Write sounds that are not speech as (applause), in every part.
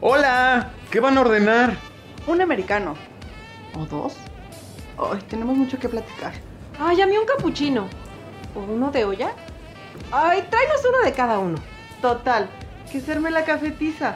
Hola, ¿qué van a ordenar? Un americano. ¿O dos? Ay, tenemos mucho que platicar. Ay, a mí un capuchino. ¿O uno de olla? Ay, tráenos uno de cada uno. Total, que serme la cafetiza.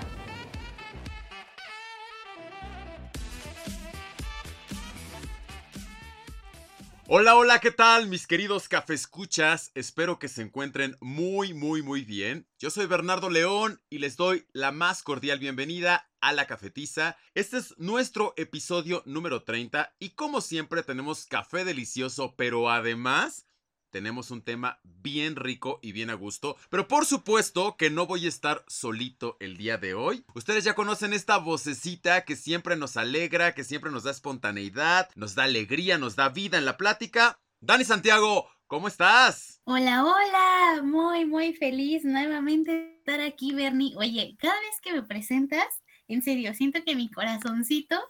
Hola, hola, ¿qué tal mis queridos cafescuchas? Espero que se encuentren muy, muy, muy bien. Yo soy Bernardo León y les doy la más cordial bienvenida a la cafetiza. Este es nuestro episodio número 30 y como siempre tenemos café delicioso, pero además tenemos un tema bien rico y bien a gusto. Pero por supuesto que no voy a estar solito el día de hoy. Ustedes ya conocen esta vocecita que siempre nos alegra, que siempre nos da espontaneidad, nos da alegría, nos da vida en la plática. Dani Santiago, ¿cómo estás? Hola, hola, muy, muy feliz nuevamente estar aquí, Bernie. Oye, cada vez que me presentas, en serio, siento que mi corazoncito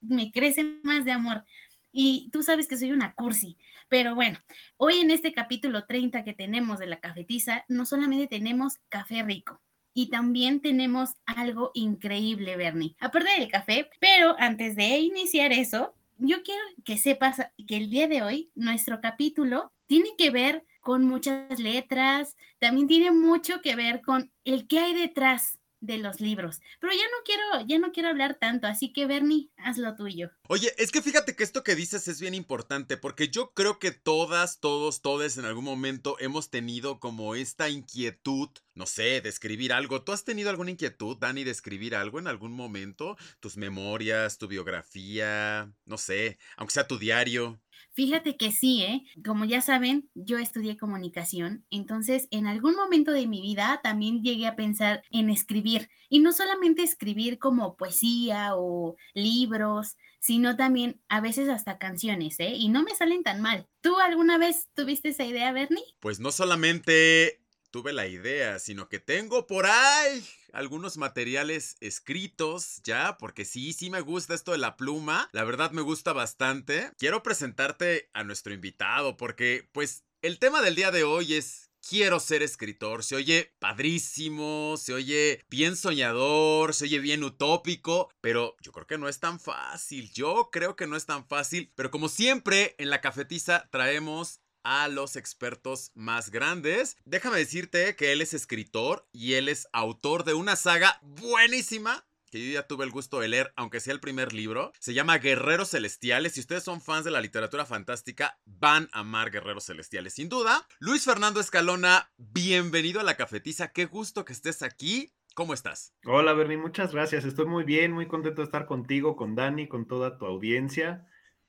me crece más de amor. Y tú sabes que soy una cursi, pero bueno, hoy en este capítulo 30 que tenemos de la cafetiza, no solamente tenemos café rico, y también tenemos algo increíble, Bernie, aparte del café, pero antes de iniciar eso, yo quiero que sepas que el día de hoy nuestro capítulo tiene que ver con muchas letras, también tiene mucho que ver con el que hay detrás de los libros. Pero ya no quiero, ya no quiero hablar tanto, así que Bernie, haz lo tuyo. Oye, es que fíjate que esto que dices es bien importante, porque yo creo que todas, todos, todos en algún momento hemos tenido como esta inquietud, no sé, de escribir algo. ¿Tú has tenido alguna inquietud, Dani, de escribir algo en algún momento? Tus memorias, tu biografía, no sé, aunque sea tu diario. Fíjate que sí, ¿eh? Como ya saben, yo estudié comunicación, entonces en algún momento de mi vida también llegué a pensar en escribir, y no solamente escribir como poesía o libros, sino también a veces hasta canciones, ¿eh? Y no me salen tan mal. ¿Tú alguna vez tuviste esa idea, Bernie? Pues no solamente tuve la idea, sino que tengo por ahí algunos materiales escritos ya, porque sí, sí me gusta esto de la pluma, la verdad me gusta bastante. Quiero presentarte a nuestro invitado, porque pues el tema del día de hoy es quiero ser escritor. Se oye padrísimo, se oye bien soñador, se oye bien utópico, pero yo creo que no es tan fácil. Yo creo que no es tan fácil, pero como siempre en la cafetiza traemos a los expertos más grandes. Déjame decirte que él es escritor y él es autor de una saga buenísima que yo ya tuve el gusto de leer, aunque sea el primer libro. Se llama Guerreros Celestiales. Si ustedes son fans de la literatura fantástica, van a amar Guerreros Celestiales, sin duda. Luis Fernando Escalona, bienvenido a la cafetiza. Qué gusto que estés aquí. ¿Cómo estás? Hola, Bernie, muchas gracias. Estoy muy bien, muy contento de estar contigo, con Dani, con toda tu audiencia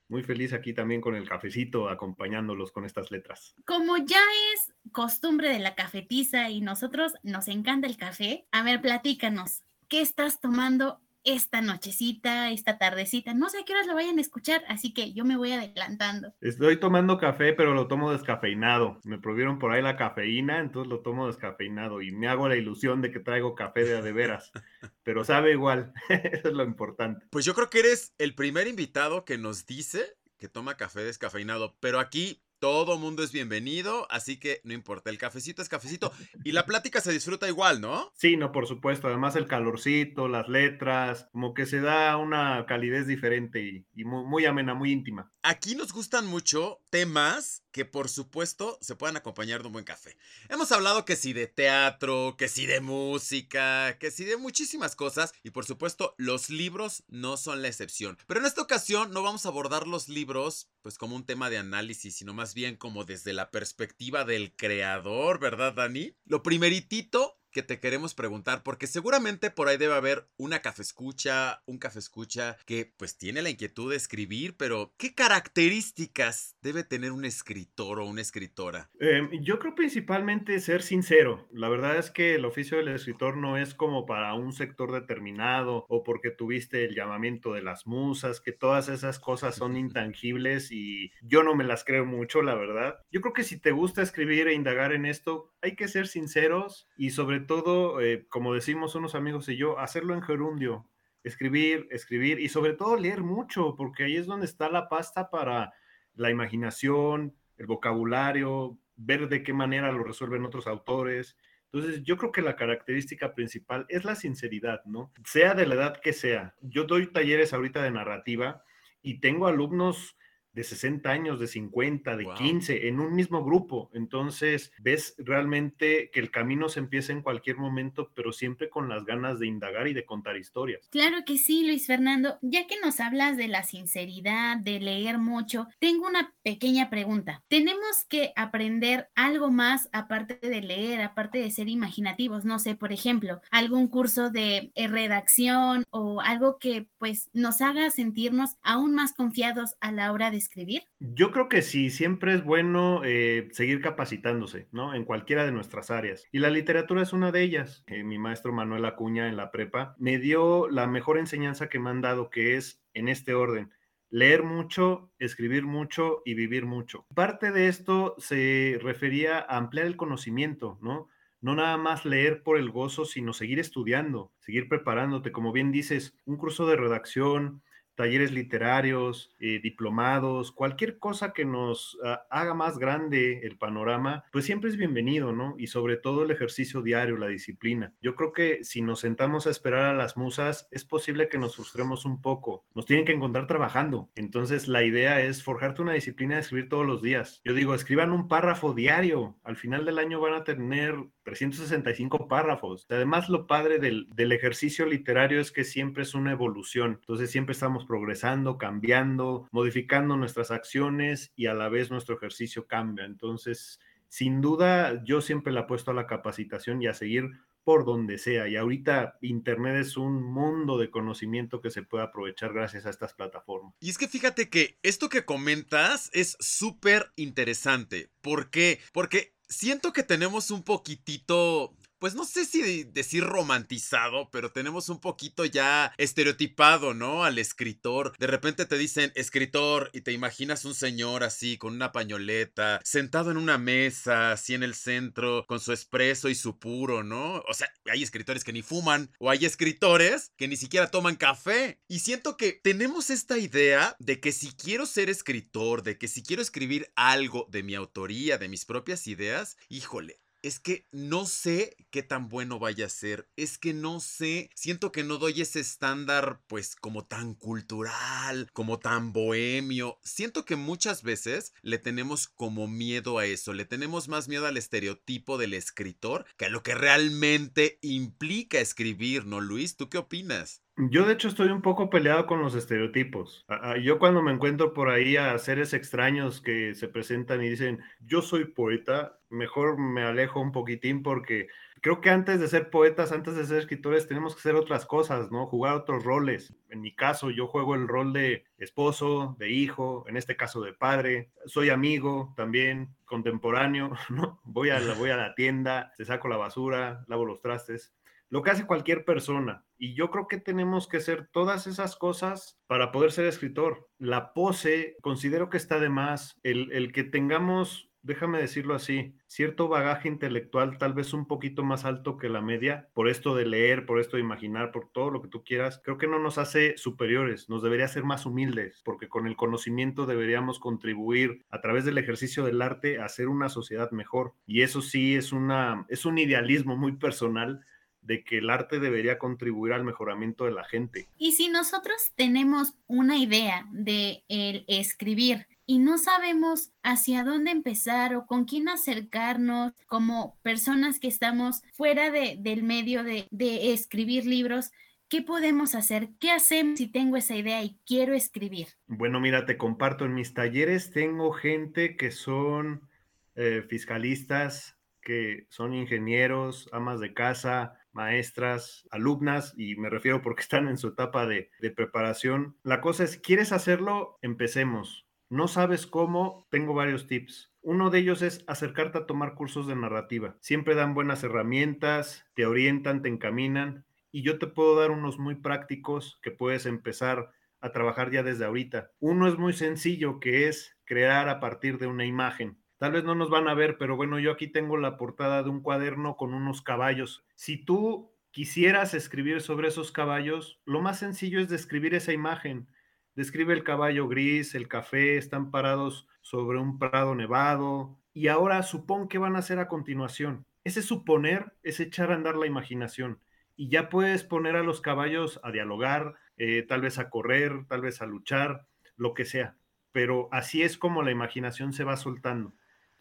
muy feliz aquí también con el cafecito, acompañándolos con estas letras. Como ya es costumbre de la cafetiza y nosotros nos encanta el café, a ver, platícanos, ¿qué estás tomando esta nochecita, esta tardecita. No sé a qué horas lo vayan a escuchar, así que yo me voy adelantando. Estoy tomando café, pero lo tomo descafeinado. Me prohibieron por ahí la cafeína, entonces lo tomo descafeinado y me hago la ilusión de que traigo café de, de veras. (laughs) pero sabe igual, (laughs) eso es lo importante. Pues yo creo que eres el primer invitado que nos dice que toma café descafeinado, pero aquí todo mundo es bienvenido, así que no importa, el cafecito es cafecito y la plática se disfruta igual, ¿no? Sí, no, por supuesto, además el calorcito, las letras, como que se da una calidez diferente y, muy, muy amena, muy íntima. Aquí nos gustan mucho temas que por supuesto se puedan acompañar de un buen café. Hemos hablado que sí de teatro, que sí de música, que sí de muchísimas cosas y por supuesto los libros no son la excepción. Pero en esta ocasión no vamos a abordar los libros pues como un tema de análisis, sino más bien como desde la perspectiva del creador, ¿verdad Dani? Lo primeritito que te queremos preguntar, porque seguramente por ahí debe haber una café escucha, un café escucha que pues tiene la inquietud de escribir, pero ¿qué características debe tener un escritor o una escritora? Eh, yo creo principalmente ser sincero. La verdad es que el oficio del escritor no es como para un sector determinado o porque tuviste el llamamiento de las musas, que todas esas cosas son (laughs) intangibles y yo no me las creo mucho, la verdad. Yo creo que si te gusta escribir e indagar en esto, hay que ser sinceros y sobre todo, eh, como decimos unos amigos y yo, hacerlo en gerundio, escribir, escribir y sobre todo leer mucho, porque ahí es donde está la pasta para la imaginación, el vocabulario, ver de qué manera lo resuelven otros autores. Entonces, yo creo que la característica principal es la sinceridad, ¿no? Sea de la edad que sea. Yo doy talleres ahorita de narrativa y tengo alumnos de 60 años, de 50, de 15, en un mismo grupo. Entonces, ves realmente que el camino se empieza en cualquier momento, pero siempre con las ganas de indagar y de contar historias. Claro que sí, Luis Fernando. Ya que nos hablas de la sinceridad, de leer mucho, tengo una pequeña pregunta. ¿Tenemos que aprender algo más aparte de leer, aparte de ser imaginativos? No sé, por ejemplo, algún curso de eh, redacción o algo que pues nos haga sentirnos aún más confiados a la hora de escribir? Yo creo que sí, siempre es bueno eh, seguir capacitándose, ¿no? En cualquiera de nuestras áreas. Y la literatura es una de ellas. Eh, mi maestro Manuel Acuña en la prepa me dio la mejor enseñanza que me han dado, que es en este orden. Leer mucho, escribir mucho y vivir mucho. Parte de esto se refería a ampliar el conocimiento, ¿no? no nada más leer por el gozo, sino seguir estudiando, seguir preparándote. Como bien dices, un curso de redacción, talleres literarios, eh, diplomados, cualquier cosa que nos ah, haga más grande el panorama, pues siempre es bienvenido, ¿no? Y sobre todo el ejercicio diario, la disciplina. Yo creo que si nos sentamos a esperar a las musas, es posible que nos frustremos un poco. Nos tienen que encontrar trabajando. Entonces la idea es forjarte una disciplina de escribir todos los días. Yo digo, escriban un párrafo diario. Al final del año van a tener 365 párrafos. Además, lo padre del, del ejercicio literario es que siempre es una evolución. Entonces siempre estamos progresando, cambiando, modificando nuestras acciones y a la vez nuestro ejercicio cambia. Entonces, sin duda, yo siempre le apuesto a la capacitación y a seguir por donde sea. Y ahorita Internet es un mundo de conocimiento que se puede aprovechar gracias a estas plataformas. Y es que fíjate que esto que comentas es súper interesante. ¿Por qué? Porque siento que tenemos un poquitito pues no sé si decir romantizado, pero tenemos un poquito ya estereotipado, ¿no? Al escritor. De repente te dicen escritor y te imaginas un señor así, con una pañoleta, sentado en una mesa, así en el centro, con su espresso y su puro, ¿no? O sea, hay escritores que ni fuman, o hay escritores que ni siquiera toman café. Y siento que tenemos esta idea de que si quiero ser escritor, de que si quiero escribir algo de mi autoría, de mis propias ideas, híjole, es que no sé qué tan bueno vaya a ser. Es que no sé, siento que no doy ese estándar pues como tan cultural, como tan bohemio. Siento que muchas veces le tenemos como miedo a eso, le tenemos más miedo al estereotipo del escritor que a lo que realmente implica escribir, ¿no, Luis? ¿Tú qué opinas? Yo de hecho estoy un poco peleado con los estereotipos. Yo cuando me encuentro por ahí a seres extraños que se presentan y dicen, yo soy poeta, mejor me alejo un poquitín porque creo que antes de ser poetas, antes de ser escritores, tenemos que hacer otras cosas, ¿no? Jugar otros roles. En mi caso, yo juego el rol de esposo, de hijo, en este caso de padre. Soy amigo también, contemporáneo, (laughs) ¿no? Voy a la, voy a la tienda, te saco la basura, lavo los trastes lo que hace cualquier persona. Y yo creo que tenemos que hacer todas esas cosas para poder ser escritor. La pose, considero que está de más. El, el que tengamos, déjame decirlo así, cierto bagaje intelectual tal vez un poquito más alto que la media, por esto de leer, por esto de imaginar, por todo lo que tú quieras, creo que no nos hace superiores, nos debería hacer más humildes, porque con el conocimiento deberíamos contribuir a través del ejercicio del arte a hacer una sociedad mejor. Y eso sí es, una, es un idealismo muy personal de que el arte debería contribuir al mejoramiento de la gente. Y si nosotros tenemos una idea de el escribir y no sabemos hacia dónde empezar o con quién acercarnos como personas que estamos fuera de, del medio de, de escribir libros, ¿qué podemos hacer? ¿Qué hacemos si tengo esa idea y quiero escribir? Bueno, mira, te comparto, en mis talleres tengo gente que son eh, fiscalistas, que son ingenieros, amas de casa, maestras, alumnas, y me refiero porque (laughs) están en su etapa de, preparación. La cosa es, ¿quieres hacerlo? Empecemos. No sabes cómo, tengo varios tips. Uno de ellos es acercarte a tomar cursos de narrativa. Siempre dan buenas herramientas, te orientan, te encaminan, y yo te puedo dar unos muy prácticos que puedes empezar a trabajar ya desde ahorita. Uno es muy sencillo, que es crear a partir de una imagen. Tal vez no nos van a ver, pero bueno, yo aquí tengo la portada de un cuaderno con unos caballos. Si tú quisieras escribir sobre esos caballos, lo más sencillo es describir esa imagen. Describe el caballo gris, el café, están parados sobre un prado nevado. Y ahora supón que van a hacer a continuación. ese suponer es echar a andar la imaginación y ya puedes poner a los caballos a dialogar, eh, tal vez a correr, tal vez a luchar, lo que sea. Pero así es como la imaginación se va soltando.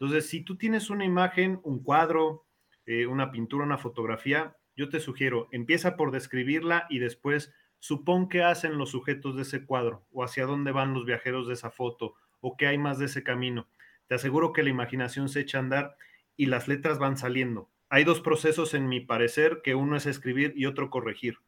Entonces, si tú tienes una imagen, un cuadro, eh, una pintura, una fotografía, yo te sugiero, empieza por describirla y después supón qué hacen los sujetos de ese cuadro o hacia dónde van los viajeros de esa foto o qué hay más de ese camino. Te aseguro que la imaginación se echa a andar y las letras van saliendo. Hay dos procesos en mi parecer, que uno es escribir y otro corregir.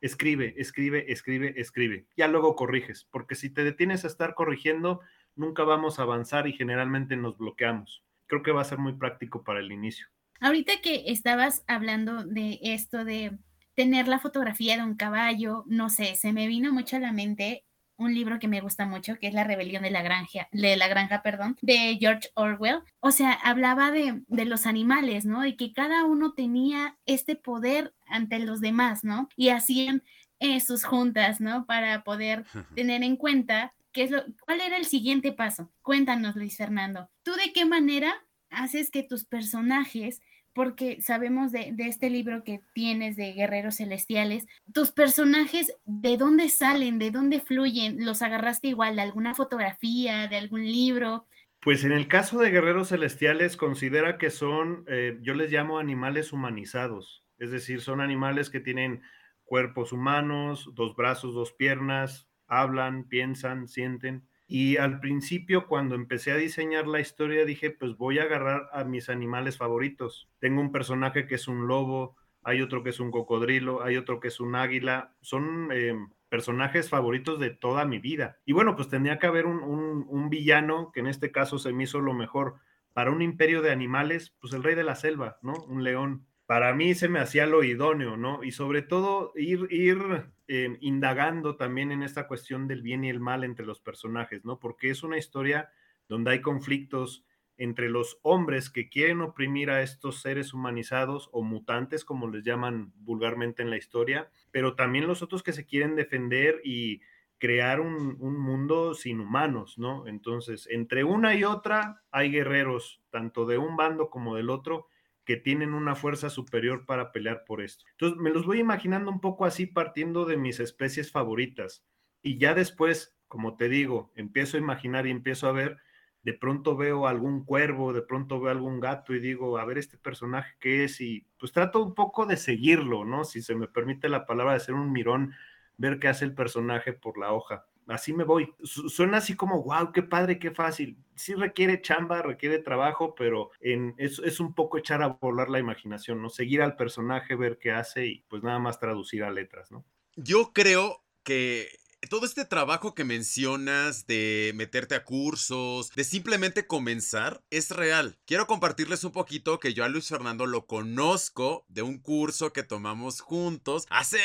Escribe, escribe, escribe, escribe. Ya luego corriges, porque si te detienes a estar corrigiendo, nunca vamos a avanzar y generalmente nos bloqueamos. Creo que va a ser muy práctico para el inicio. Ahorita que estabas hablando de esto de tener la fotografía de un caballo, no sé, se me vino mucho a la mente un libro que me gusta mucho, que es La rebelión de la granja, de la granja, perdón, de George Orwell. O sea, hablaba de, de, los animales, ¿no? Y que cada uno tenía este poder ante los demás, ¿no? Y hacían eh, sus juntas, ¿no? Para poder tener en cuenta qué es lo, cuál era el siguiente paso. Cuéntanos, Luis Fernando, ¿tú de qué manera haces que tus personajes porque sabemos de, este libro que tienes de Guerreros Celestiales, tus personajes, ¿de dónde salen? ¿De dónde fluyen? ¿Los agarraste igual de alguna fotografía, de algún libro? Pues en el caso de Guerreros Celestiales, considera que son, eh, yo les llamo animales humanizados, es decir, son animales que tienen cuerpos humanos, dos brazos, dos piernas, hablan, piensan, sienten y al principio, cuando empecé a diseñar la historia, dije, pues voy a agarrar a mis animales favoritos. Tengo un personaje que es un lobo, hay otro que es un cocodrilo, hay otro que es un águila. Son em, personajes favoritos de toda mi vida. Y bueno, pues tenía que haber un, un villano, que en este caso se me hizo lo mejor. Para un imperio de animales, pues el rey de la selva, ¿no? Un león para mí se me hacía lo idóneo, ¿no? Y sobre todo ir, ir eh, indagando también en esta cuestión del bien y el mal entre los personajes, ¿no? Porque es una historia donde hay conflictos entre los hombres que quieren oprimir a estos seres humanizados o mutantes, como les llaman vulgarmente en la historia, pero también los otros que se quieren defender y crear un, un, mundo sin humanos, ¿no? Entonces, entre una y otra hay guerreros, tanto de un bando como del otro, que tienen una fuerza superior para pelear por esto. Entonces, me los voy imaginando un poco así partiendo de mis especies favoritas. Y ya después, como te digo, empiezo a imaginar y empiezo a ver, de pronto veo algún cuervo, de pronto veo algún gato y digo, a ver este personaje qué es y pues trato un poco de seguirlo, ¿no? Si se me permite la palabra de ser un mirón, ver qué hace el personaje por la hoja así me voy. Suena así como, wow, qué padre, qué fácil. Sí requiere chamba, requiere trabajo, pero en, es, es, un poco echar a volar la imaginación, ¿no? Seguir al personaje, ver qué hace y pues nada más traducir a letras, ¿no? Yo creo que todo este trabajo que mencionas de meterte a cursos, de simplemente comenzar, es real. Quiero compartirles un poquito que yo a Luis Fernando lo conozco de un curso que tomamos juntos hace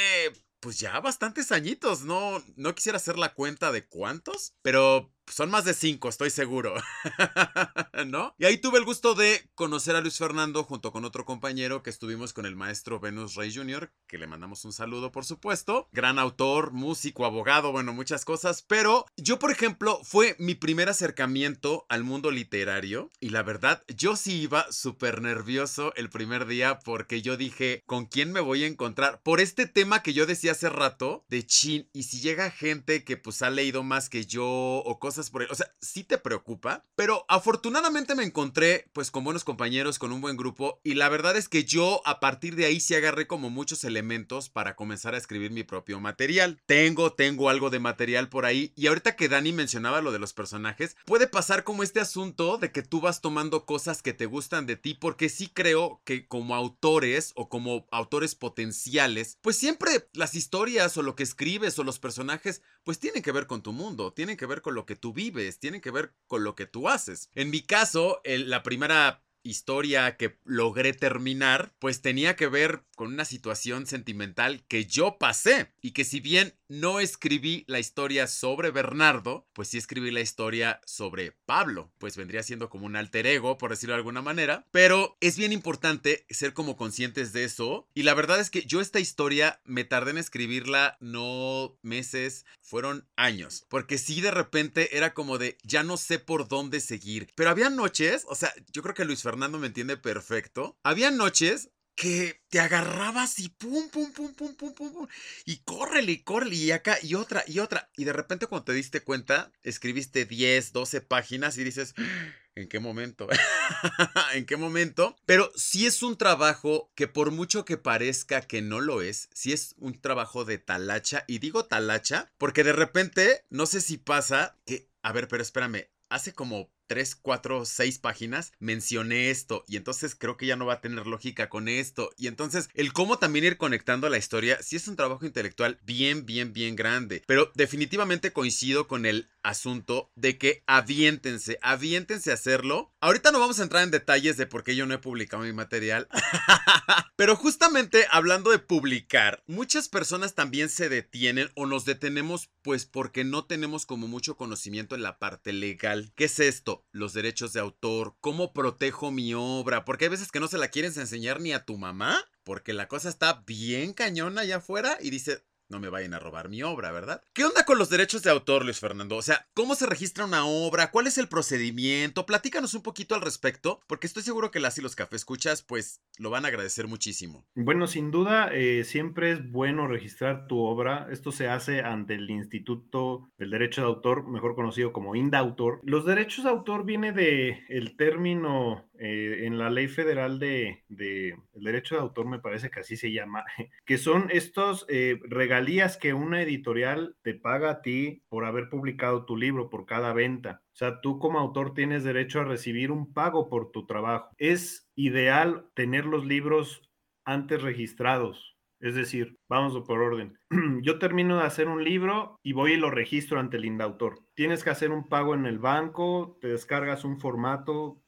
pues ya bastantes añitos, no, no quisiera hacer la cuenta de cuántos, pero son más de cinco, estoy seguro. (laughs) ¿No? Y ahí tuve el gusto de conocer a Luis Fernando junto con otro compañero que estuvimos con el maestro Venus Rey Jr., que le mandamos un saludo, por supuesto. Gran autor, músico, abogado, bueno, muchas cosas. Pero yo, por ejemplo, fue mi primer acercamiento al mundo literario. Y la verdad, yo sí iba súper nervioso el primer día porque yo dije, ¿con quién me voy a encontrar? Por este tema que yo decía hace rato de chin. Y si llega gente que pues ha leído más que yo o cosas por él. O sea, sí te preocupa, pero afortunadamente me encontré pues con buenos compañeros, con un buen grupo y la verdad es que yo a partir de ahí sí agarré como muchos elementos para comenzar a escribir mi propio material. Tengo, tengo algo de material por ahí y ahorita que Dani mencionaba lo de los personajes, puede pasar como este asunto de que tú vas tomando cosas que te gustan de ti porque sí creo que como autores o como autores potenciales, pues siempre las historias o lo que escribes o los personajes pues tienen que ver con tu mundo, tienen que ver con lo que tú vives, tienen que ver con lo que tú haces. En mi caso, la primera historia que logré terminar, pues tenía que ver con una situación sentimental que yo pasé y que si bien no escribí la historia sobre Bernardo, pues sí escribí la historia sobre Pablo, pues vendría siendo como un alter ego, por decirlo de alguna manera, pero es bien importante ser como conscientes de eso y la verdad es que yo esta historia me tardé en escribirla no meses, fueron años, porque sí de repente era como de ya no sé por dónde seguir, pero había noches, o sea, yo creo que Luis Fernando Fernando me entiende perfecto. Había noches que te agarrabas y pum, pum, pum, pum, pum, pum, pum, y córrele, y córrele, y acá, y otra, y otra. Y de repente cuando te diste cuenta, escribiste 10, 12 páginas y dices, ¿en qué momento? (laughs) ¿En qué momento? Pero sí es un trabajo que por mucho que parezca que no lo es, sí es un trabajo de talacha. Y digo talacha porque de repente, no sé si pasa que, a ver, pero espérame, hace como tres, cuatro, seis páginas mencioné esto y entonces creo que ya no va a tener lógica con esto. Y entonces el cómo también ir conectando la historia, sí es un trabajo intelectual bien, bien, bien grande. Pero definitivamente coincido con el asunto de que aviéntense, aviéntense a hacerlo. Ahorita no vamos a entrar en detalles de por qué yo no he publicado mi material. (laughs) Pero justamente hablando de publicar, muchas personas también se detienen o nos detenemos pues porque no tenemos como mucho conocimiento en la parte legal. ¿Qué es esto? los derechos de autor, cómo protejo mi obra, porque hay veces que no se la quieres enseñar ni a tu mamá, porque la cosa está bien cañona allá afuera y dice, no me vayan a robar mi obra, ¿verdad? ¿Qué onda con los derechos de autor, Luis Fernando? O sea, ¿cómo se registra una obra? ¿Cuál es el procedimiento? Platícanos un poquito al respecto, porque estoy seguro que las y los café escuchas, pues lo van a agradecer muchísimo. Bueno, sin duda, eh, siempre es bueno registrar tu obra. Esto se hace ante el Instituto del Derecho de Autor, mejor conocido como INDAUTOR. Los derechos de autor viene de el término eh, en la ley federal de, el derecho de autor, me parece que así se llama, (laughs) que son estos eh, regalías que una editorial te paga a ti por haber publicado tu libro, por cada venta. O sea, tú como autor tienes derecho a recibir un pago por tu trabajo. Es ideal tener los libros antes registrados. Es decir, vamos por orden. (clears throat) Yo termino de hacer un libro y voy y lo registro ante el indautor. Tienes que hacer un pago en el banco, te descargas un formato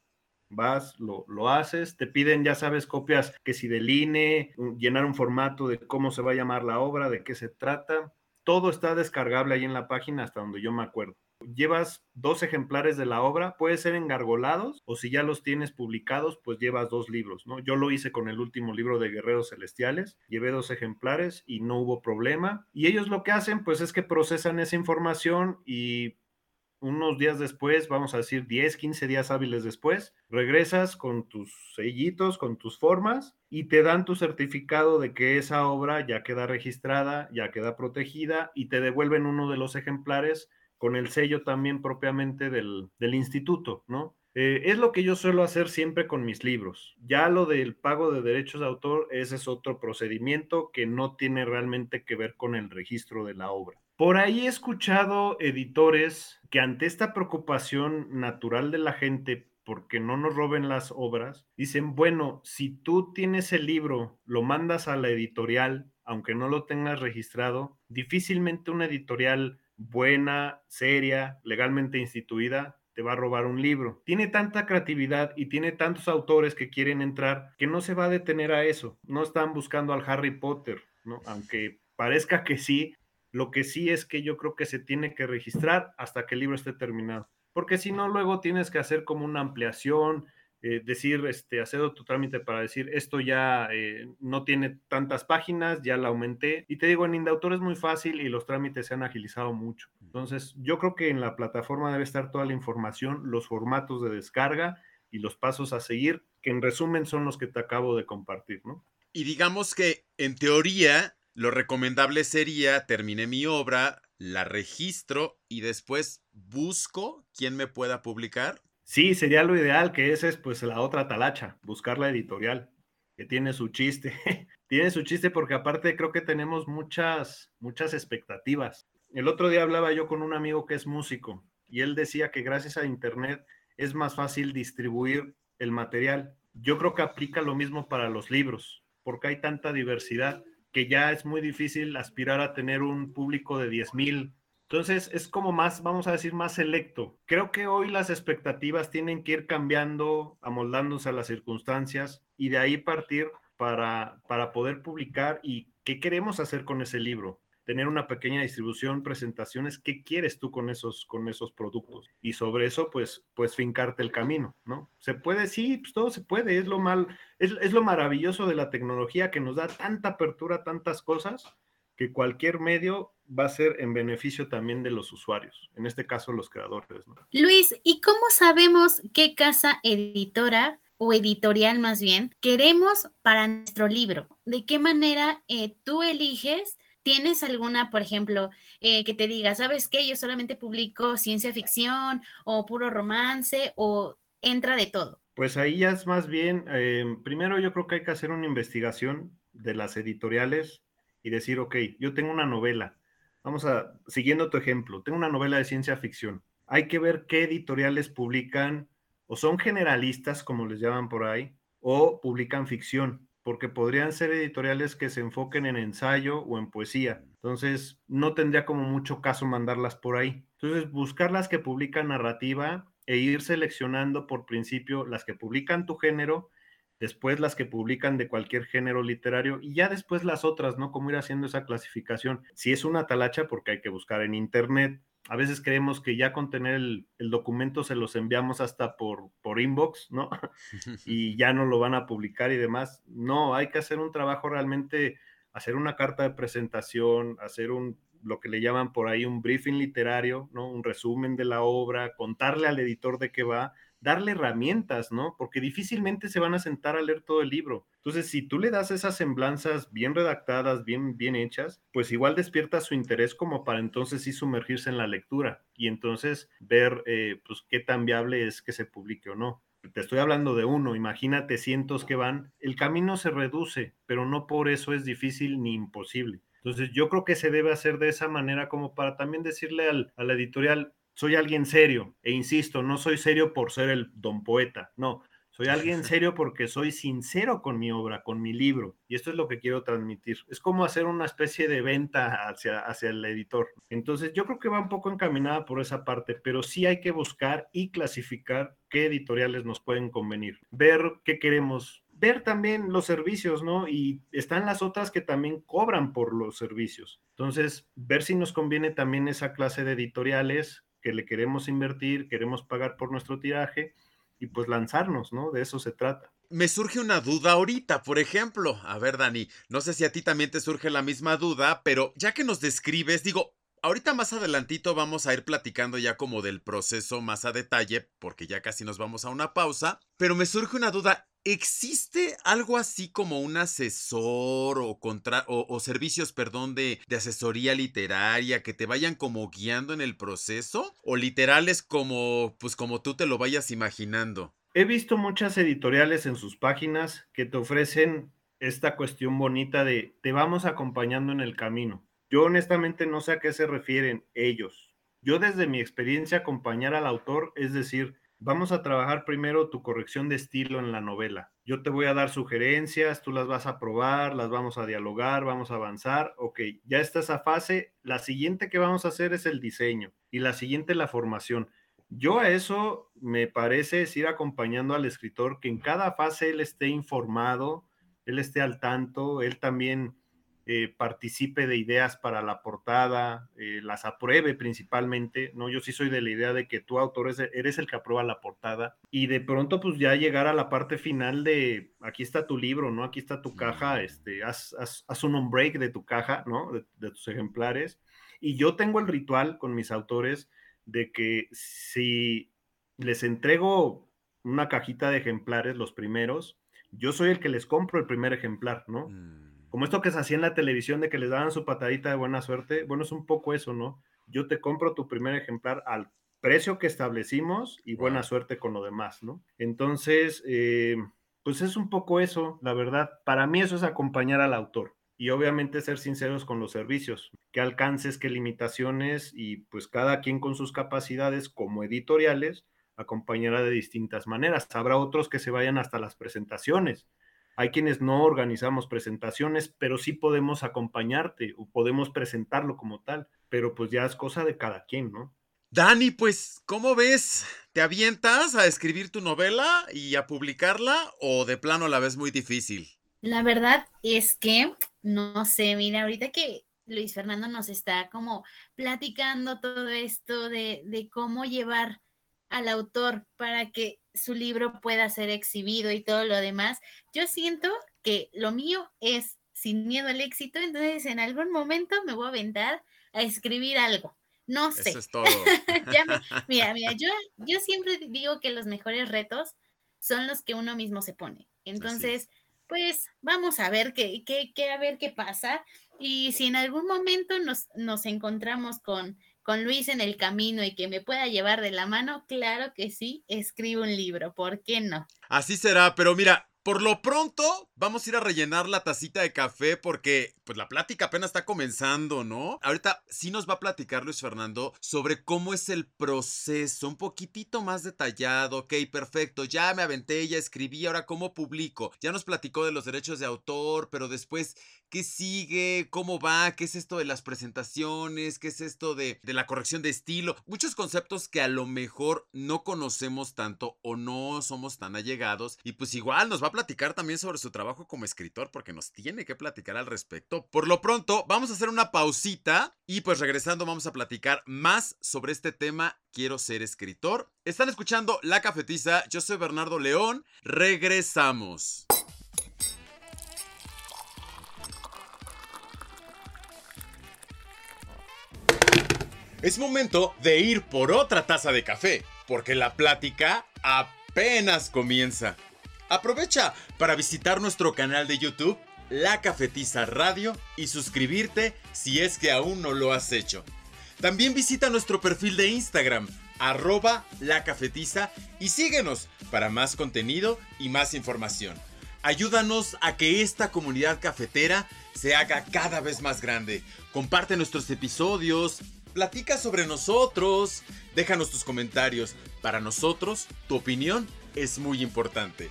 vas, lo, lo, haces, te piden, ya sabes, copias que si del INE, llenar un formato de cómo se va a llamar la obra, de qué se trata. Todo está descargable ahí en la página hasta donde yo me acuerdo. Llevas dos ejemplares de la obra, puede ser engargolados o si ya los tienes publicados, pues llevas dos libros, ¿no? Yo lo hice con el último libro de Guerreros Celestiales, llevé dos ejemplares y no hubo problema. Y ellos lo que hacen, pues es que procesan esa información y unos días después, vamos a decir 10, 15 días hábiles después, regresas con tus sellitos, con tus formas y te dan tu certificado de que esa obra ya queda registrada, ya queda protegida y te devuelven uno de los ejemplares con el sello también propiamente del, instituto, ¿no? Eh, es lo que yo suelo hacer siempre con mis libros. Ya lo del pago de derechos de autor, ese es otro procedimiento que no tiene realmente que ver con el registro de la obra. Por ahí he escuchado editores que ante esta preocupación natural de la gente porque no nos roben las obras, dicen, bueno, si tú tienes el libro, lo mandas a la editorial, aunque no lo tengas registrado, difícilmente una editorial buena, seria, legalmente instituida, te va a robar un libro. Tiene tanta creatividad y tiene tantos autores que quieren entrar que no se va a detener a eso. No están buscando al Harry Potter, ¿no? Aunque parezca que sí, lo que sí es que yo creo que se tiene que registrar hasta que el libro esté terminado. Porque si no, luego tienes que hacer como una ampliación, eh, decir, este, hacer otro trámite para decir, esto ya eh, no tiene tantas páginas, ya la aumenté. Y te digo, en Indautor es muy fácil y los trámites se han agilizado mucho. Entonces, yo creo que en la plataforma debe estar toda la información, los formatos de descarga y los pasos a seguir, que en resumen son los que te acabo de compartir, ¿no? Y digamos que en teoría lo recomendable sería, terminé mi obra, la registro y después busco quién me pueda publicar. Sí, sería lo ideal, que esa es pues la otra talacha, buscar la editorial, que tiene su chiste. (laughs) tiene su chiste porque aparte creo que tenemos muchas, muchas expectativas. El otro día hablaba yo con un amigo que es músico y él decía que gracias a Internet es más fácil distribuir el material. Yo creo que aplica lo mismo para los libros, porque hay tanta diversidad que ya es muy difícil aspirar a tener un público de 10 mil. Entonces es como más, vamos a decir, más selecto. Creo que hoy las expectativas tienen que ir cambiando, amoldándose a las circunstancias y de ahí partir para, para poder publicar y qué queremos hacer con ese libro tener una pequeña distribución, presentaciones, ¿qué quieres tú con esos, con esos productos? Y sobre eso, pues, pues fincarte el camino, ¿no? Se puede, sí, pues todo se puede, es lo mal, es, es lo maravilloso de la tecnología que nos da tanta apertura, tantas cosas, que cualquier medio va a ser en beneficio también de los usuarios, en este caso los creadores. ¿no? Luis, ¿y cómo sabemos qué casa editora o editorial más bien queremos para nuestro libro? ¿De qué manera eh, tú eliges? ¿Tienes alguna, por ejemplo, eh, que te diga, sabes qué, yo solamente publico ciencia ficción o puro romance o entra de todo? Pues ahí ya es más bien, eh, primero yo creo que hay que hacer una investigación de las editoriales y decir, ok, yo tengo una novela, vamos a, siguiendo tu ejemplo, tengo una novela de ciencia ficción, hay que ver qué editoriales publican o son generalistas, como les llaman por ahí, o publican ficción, porque podrían ser editoriales que se enfoquen en ensayo o en poesía. Entonces, no tendría como mucho caso mandarlas por ahí. Entonces, buscar las que publican narrativa e ir seleccionando por principio las que publican tu género, después las que publican de cualquier género literario y ya después las otras, ¿no? Cómo ir haciendo esa clasificación. Si es una talacha, porque hay que buscar en internet, a veces creemos que ya con tener el, documento se los enviamos hasta por, por inbox, ¿no? (laughs) y ya no lo van a publicar y demás. No, hay que hacer un trabajo realmente, hacer una carta de presentación, hacer un, lo que le llaman por ahí un briefing literario, ¿no? Un resumen de la obra, contarle al editor de qué va, darle herramientas, ¿no? Porque difícilmente se van a sentar a leer todo el libro. Entonces, si tú le das esas semblanzas bien redactadas, bien, bien hechas, pues igual despierta su interés como para entonces sí sumergirse en la lectura y entonces ver, eh, pues, qué tan viable es que se publique o no. Te estoy hablando de uno, imagínate cientos que van, el camino se reduce, pero no por eso es difícil ni imposible. Entonces, yo creo que se debe hacer de esa manera como para también decirle al, a la editorial, soy alguien serio, e insisto, no soy serio por ser el don poeta, no, soy alguien (laughs) serio porque soy sincero con mi obra, con mi libro, y esto es lo que quiero transmitir. Es como hacer una especie de venta hacia, hacia el editor. Entonces, yo creo que va un poco encaminada por esa parte, pero sí hay que buscar y clasificar qué editoriales nos pueden convenir, ver qué queremos ver también los servicios, ¿no? Y están las otras que también cobran por los servicios. Entonces, ver si nos conviene también esa clase de editoriales que le queremos invertir, queremos pagar por nuestro tiraje y pues lanzarnos, ¿no? De eso se trata. Me surge una duda ahorita, por ejemplo. A ver, Dani, no sé si a ti también te surge la misma duda, pero ya que nos describes, digo, Ahorita más adelantito vamos a ir platicando ya como del proceso más a detalle, porque ya casi nos vamos a una pausa, pero me surge una duda, ¿existe algo así como un asesor o, contra o, servicios, perdón, de, de, asesoría literaria que te vayan como guiando en el proceso? ¿O literales como, pues como tú te lo vayas imaginando? He visto muchas editoriales en sus páginas que te ofrecen esta cuestión bonita de te vamos acompañando en el camino. Yo honestamente no sé a qué se refieren ellos. Yo desde mi experiencia acompañar al autor, es decir, vamos a trabajar primero tu corrección de estilo en la novela. Yo te voy a dar sugerencias, tú las vas a probar, las vamos a dialogar, vamos a avanzar. Ok, ya está esa fase. La siguiente que vamos a hacer es el diseño y la siguiente la formación. Yo a eso me parece es ir acompañando al escritor que en cada fase él esté informado, él esté al tanto, él también eh, participe de ideas para la portada, eh, las apruebe principalmente, ¿no? Yo sí soy de la idea de que tú, autor, eres el que aprueba la portada y de pronto pues ya llegar a la parte final de, aquí está tu libro, ¿no? Aquí está tu caja, este, haz, un on-break de tu caja, ¿no? De, de tus ejemplares. Y yo tengo el ritual con mis autores de que si les entrego una cajita de ejemplares, los primeros, yo soy el que les compro el primer ejemplar, ¿no? Mm como esto que se hacía en la televisión de que les daban su patadita de buena suerte, bueno, es un poco eso, ¿no? Yo te compro tu primer ejemplar al precio que establecimos y buena suerte con lo demás, ¿no? Entonces, eh, pues es un poco eso, la verdad. Para mí eso es acompañar al autor y obviamente ser sinceros con los servicios, qué alcances, qué limitaciones y pues cada quien con sus capacidades como editoriales acompañará de distintas maneras. Habrá otros que se vayan hasta las presentaciones hay quienes no organizamos presentaciones, pero sí podemos acompañarte o podemos presentarlo como tal, pero pues ya es cosa de cada quien, ¿no? Dani, pues, ¿cómo ves? ¿Te avientas a escribir tu novela y a publicarla o de plano la ves muy difícil? La verdad es que, no sé, mira, ahorita que Luis Fernando nos está como platicando todo esto de, de cómo llevar al autor para que su libro pueda ser exhibido y todo lo demás. Yo siento que lo mío es sin miedo al éxito, entonces en algún momento me voy a aventar a escribir algo. No sé. Eso es todo. (laughs) mira, mira, yo, yo siempre digo que los mejores retos son los que uno mismo se pone. Entonces, pues vamos a ver qué, qué, qué, a ver qué pasa. Y si en algún momento nos, nos encontramos con, con Luis en el camino y que me pueda llevar de la mano, claro que sí, escribo un libro, ¿por qué no? Así será, pero mira, por lo pronto, vamos a ir a rellenar la tacita de café porque pues la plática apenas está comenzando, ¿no? Ahorita sí nos va a platicar Luis Fernando sobre cómo es el proceso, un poquitito más detallado. Ok, perfecto, ya me aventé, ya escribí, ahora cómo publico. Ya nos platicó de los derechos de autor, pero después, ¿qué sigue? ¿Cómo va? ¿Qué es esto de las presentaciones? ¿Qué es esto de, de la corrección de estilo? Muchos conceptos que a lo mejor no conocemos tanto o no somos tan allegados y pues igual nos va a platicar también sobre su trabajo como escritor porque nos tiene que platicar al respecto. Por lo pronto, vamos a hacer una pausita y pues regresando vamos a platicar más sobre este tema. Quiero ser escritor. Están escuchando La Cafetiza. Yo soy Bernardo León. Regresamos. Es momento de ir por otra taza de café, porque la plática apenas comienza. Aprovecha para visitar nuestro canal de YouTube, La Cafetiza Radio, y suscribirte si es que aún no lo has hecho. También visita nuestro perfil de Instagram, arroba La Cafetiza, y síguenos para más contenido y más información. Ayúdanos a que esta comunidad cafetera se haga cada vez más grande. Comparte nuestros episodios, platica sobre nosotros, déjanos tus comentarios. Para nosotros, tu opinión es muy importante.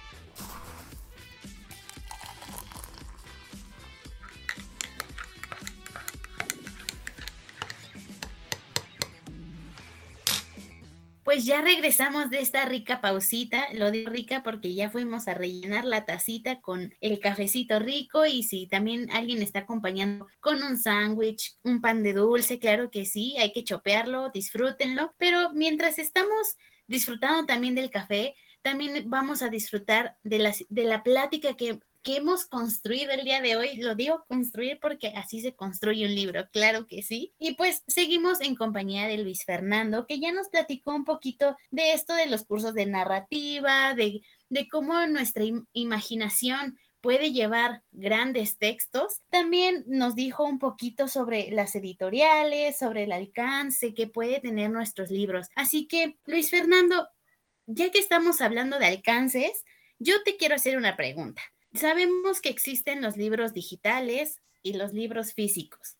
Pues ya regresamos de esta rica pausita, lo digo rica porque ya fuimos a rellenar la tacita con el cafecito rico. Y si también alguien está acompañando con un sándwich, un pan de dulce, claro que sí, hay que chopearlo, disfrútenlo, pero mientras estamos disfrutando también del café, también vamos a disfrutar de la, de la plática que que hemos construido el día de hoy. Lo digo construir porque así se construye un libro, claro que sí. Y pues seguimos en compañía de Luis Fernando, que ya nos platicó un poquito de esto de los cursos de narrativa, de, de cómo nuestra imaginación puede llevar grandes textos. También nos dijo un poquito sobre las editoriales, sobre el alcance que puede tener nuestros libros. Así que, Luis Fernando, ya que estamos hablando de alcances, yo te quiero hacer una pregunta. Sabemos que existen los libros digitales y los libros físicos.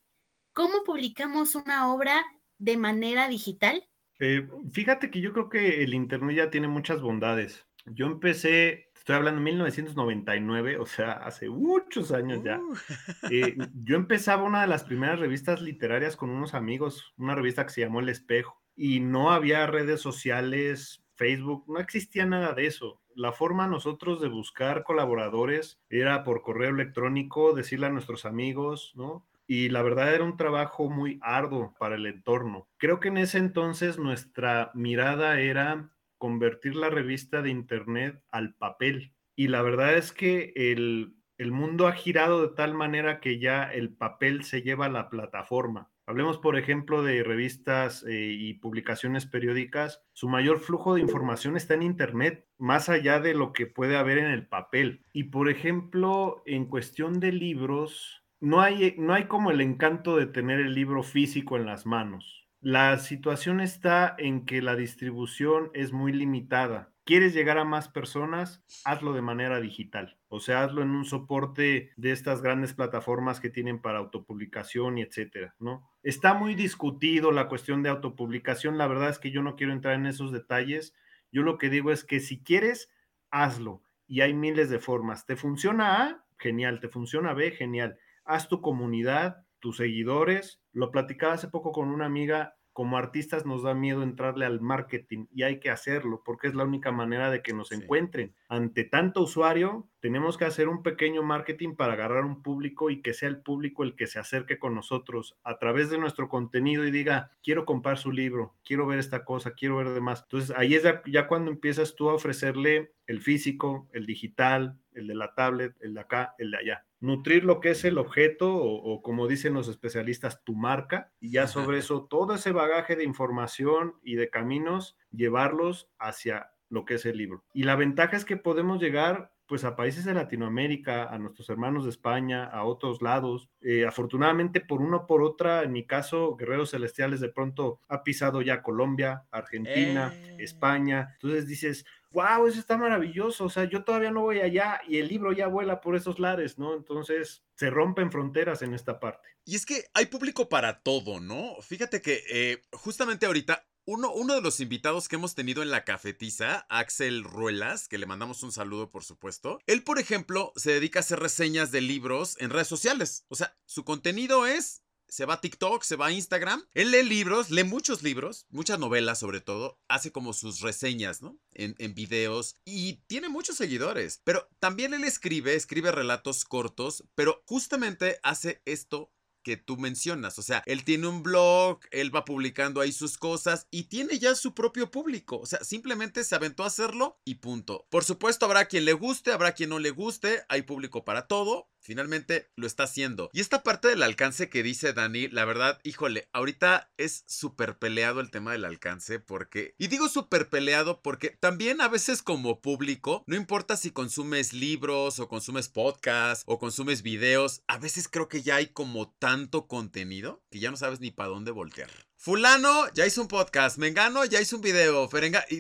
¿Cómo publicamos una obra de manera digital? Eh, fíjate que yo creo que el Internet ya tiene muchas bondades. Yo empecé, estoy hablando en 1999, o sea, hace muchos años ya. Uh. (laughs) Eh, yo empezaba una de las primeras revistas literarias con unos amigos, una revista que se llamó El Espejo, y no había redes sociales, Facebook, no existía nada de eso la forma nosotros de buscar colaboradores era por correo electrónico, decirle a nuestros amigos, ¿no? Y la verdad era un trabajo muy arduo para el entorno. Creo que en ese entonces nuestra mirada era convertir la revista de Internet al papel. Y la verdad es que el, el mundo ha girado de tal manera que ya el papel se lleva a la plataforma. Hablemos, por ejemplo, de revistas eh, y publicaciones periódicas. Su mayor flujo de información está en Internet, más allá de lo que puede haber en el papel. Y, por ejemplo, en cuestión de libros, no hay, no hay como el encanto de tener el libro físico en las manos. La situación está en que la distribución es muy limitada quieres llegar a más personas, hazlo de manera digital. O sea, hazlo en un soporte de estas grandes plataformas que tienen para autopublicación y etcétera, ¿no? Está muy discutido la cuestión de autopublicación. La verdad es que yo no quiero entrar en esos detalles. Yo lo que digo es que si quieres, hazlo. Y hay miles de formas. ¿Te funciona A? Genial. ¿Te funciona B? Genial. Haz tu comunidad, tus seguidores. Lo platicaba hace poco con una amiga como artistas nos da miedo entrarle al marketing y hay que hacerlo porque es la única manera de que nos Sí. encuentren. Ante tanto usuario, tenemos que hacer un pequeño marketing para agarrar un público y que sea el público el que se acerque con nosotros a través de nuestro contenido y diga, quiero comprar su libro, quiero ver esta cosa, quiero ver demás. Entonces ahí es ya- ya cuando empiezas tú a ofrecerle el físico, el digital, el de la tablet, el de acá, el de allá. Nutrir lo que es el objeto o, o como dicen los especialistas, tu marca, y ya sobre eso todo ese bagaje de información y de caminos, llevarlos hacia lo que es el libro. Y la ventaja es que podemos llegar pues a países de Latinoamérica, a nuestros hermanos de España, a otros lados. Eh, afortunadamente, por una o por otra, en mi caso, Guerreros Celestiales de pronto ha pisado ya Colombia, Argentina, Eh. España. Entonces dices, wow, eso está maravilloso. O sea, yo todavía no voy allá y el libro ya vuela por esos lares, ¿no? Entonces se rompen fronteras en esta parte. Y es que hay público para todo, ¿no? Fíjate que eh, justamente ahorita uno, uno, de los invitados que hemos tenido en la cafetiza, Axel Ruelas, que le mandamos un saludo por supuesto, él por ejemplo se dedica a hacer reseñas de libros en redes sociales. O sea, su contenido es se va a TikTok, se va a Instagram. Él lee libros, lee muchos libros, muchas novelas sobre todo, hace como sus reseñas, ¿no? En, en, videos y tiene muchos seguidores. Pero también él escribe, escribe relatos cortos, pero justamente hace esto que tú mencionas. O sea, él tiene un blog, él va publicando ahí sus cosas y tiene ya su propio público. O sea, simplemente se aventó a hacerlo y punto. Por supuesto, habrá quien le guste, habrá quien no le guste, hay público para todo. Finalmente lo está haciendo. Y esta parte del alcance que dice Dani, la verdad, híjole, ahorita es súper peleado el tema del alcance porque... Y digo súper peleado porque también a veces como público, no importa si consumes libros o consumes podcasts o consumes videos, a veces creo que ya hay como tanto contenido que ya no sabes ni para dónde voltear. Fulano ya hizo un podcast, Mengano ya hizo un video, Ferenga. Y,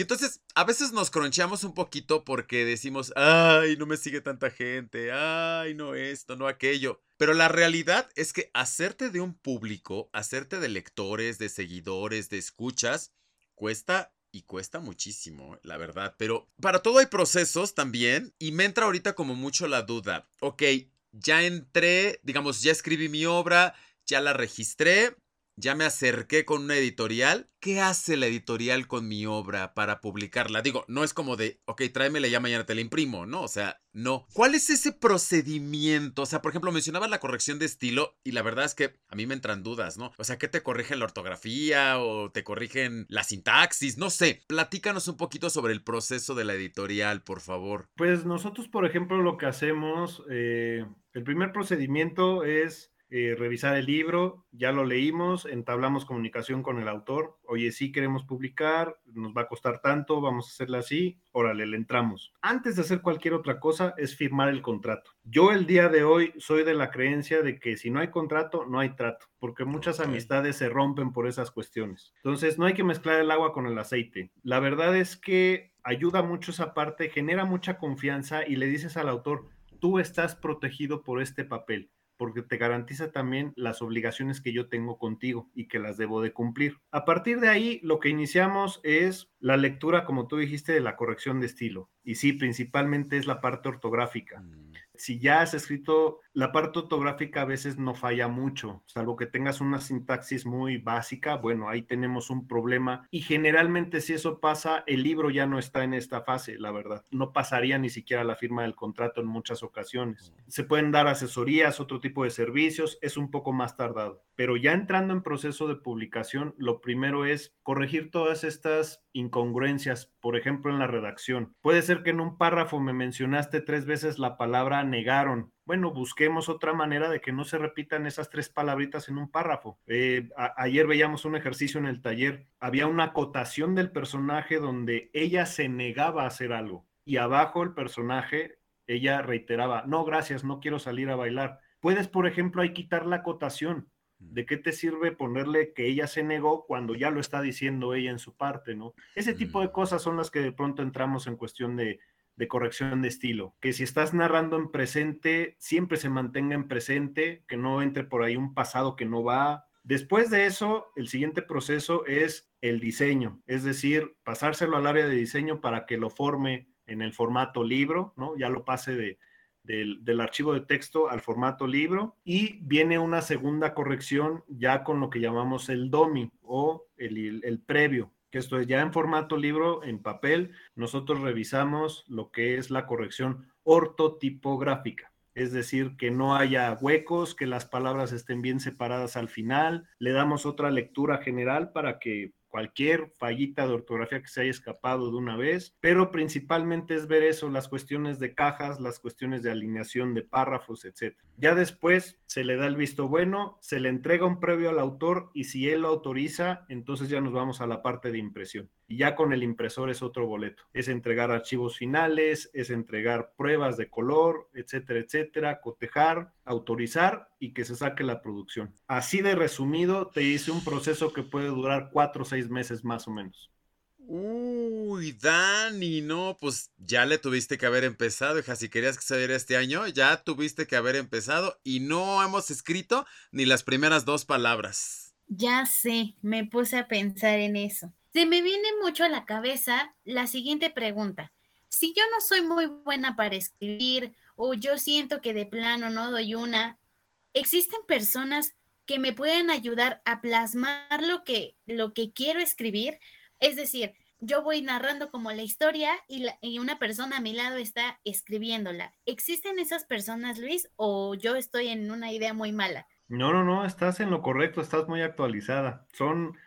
entonces a veces nos croncheamos un poquito porque decimos, ay, no me sigue tanta gente, ay, no esto, no aquello. Pero la realidad es que hacerte de un público, hacerte de lectores, de seguidores, de escuchas, cuesta y cuesta muchísimo, la verdad. Pero para todo hay procesos también y me entra ahorita como mucho la duda. Ok, ya entré, digamos, ya escribí mi obra, ya la registré, ya me acerqué con una editorial. ¿Qué hace la editorial con mi obra para publicarla? Digo, no es como de, ok, tráemela ya mañana te la imprimo, ¿no? O sea, no. ¿Cuál es ese procedimiento? O sea, por ejemplo, mencionabas la corrección de estilo y la verdad es que a mí me entran dudas, ¿no? O sea, ¿qué te corrigen la ortografía o te corrigen la sintaxis? No sé. Platícanos un poquito sobre el proceso de la editorial, por favor. Pues nosotros, por ejemplo, lo que hacemos, eh, el primer procedimiento es eh, revisar el libro, ya lo leímos, entablamos comunicación con el autor, oye, sí queremos publicar, nos va a costar tanto, vamos a hacerla así, órale, le entramos. Antes de hacer cualquier otra cosa es firmar el contrato. Yo el día de hoy soy de la creencia de que si no hay contrato, no hay trato, porque muchas okay. amistades se rompen por esas cuestiones. Entonces, no hay que mezclar el agua con el aceite. La verdad es que ayuda mucho esa parte, genera mucha confianza y le dices al autor, tú estás protegido por este papel porque te garantiza también las obligaciones que yo tengo contigo y que las debo de cumplir. A partir de ahí, lo que iniciamos es la lectura, como tú dijiste, de la corrección de estilo. Y sí, principalmente es la parte ortográfica. Mm. Si ya has escrito, la parte ortográfica a veces no falla mucho, salvo que tengas una sintaxis muy básica, bueno, ahí tenemos un problema. Y generalmente si eso pasa, el libro ya no está en esta fase, la verdad. No pasaría ni siquiera la firma del contrato en muchas ocasiones. Se pueden dar asesorías, otro tipo de servicios, es un poco más tardado. Pero ya entrando en proceso de publicación, lo primero es corregir todas estas incongruencias, por ejemplo, en la redacción. Puede ser que en un párrafo me mencionaste tres veces la palabra negaron. Bueno, busquemos otra manera de que no se repitan esas tres palabritas en un párrafo. Eh, ayer veíamos un ejercicio en el taller. Había una acotación del personaje donde ella se negaba a hacer algo y abajo el personaje, ella reiteraba, no, gracias, no quiero salir a bailar. Puedes, por ejemplo, ahí quitar la acotación. ¿De qué te sirve ponerle que ella se negó cuando ya lo está diciendo ella en su parte, ¿no? Ese tipo de cosas son las que de pronto entramos en cuestión de, de corrección de estilo. Que si estás narrando en presente, siempre se mantenga en presente, que no entre por ahí un pasado que no va. Después de eso, el siguiente proceso es el diseño, es decir, pasárselo al área de diseño para que lo forme en el formato libro, ¿no? Ya lo pase de, del, archivo de texto al formato libro y viene una segunda corrección ya con lo que llamamos el DOMI o el, el previo, que esto es ya en formato libro, en papel, nosotros revisamos lo que es la corrección ortotipográfica. Es decir, que no haya huecos, que las palabras estén bien separadas al final. Le damos otra lectura general para que cualquier fallita de ortografía que se haya escapado de una vez, pero principalmente es ver eso, las cuestiones de cajas, las cuestiones de alineación de párrafos, etc. Ya después se le da el visto bueno, se le entrega un previo al autor y si él lo autoriza, entonces ya nos vamos a la parte de impresión. Y ya con el impresor es otro boleto. Es entregar archivos finales, es entregar pruebas de color, etcétera, etcétera, cotejar, autorizar y que se saque la producción. Así de resumido, te hice un proceso que puede durar cuatro o seis meses más o menos. Uy, Dani, no, pues ya le tuviste que haber empezado, hija. Si querías que se diera este año, ya tuviste que haber empezado y no hemos escrito ni las primeras dos palabras. Ya sé, me puse a pensar en eso. Se me viene mucho a la cabeza la siguiente pregunta. Si yo no soy muy buena para escribir o yo siento que de plano no doy una, ¿existen personas que me pueden ayudar a plasmar lo que, lo que quiero escribir? Es decir, yo voy narrando como la historia y, y, una persona a mi lado está escribiéndola. ¿Existen esas personas, Luis, o yo estoy en una idea muy mala? No, no, no, estás en lo correcto, estás muy actualizada. Son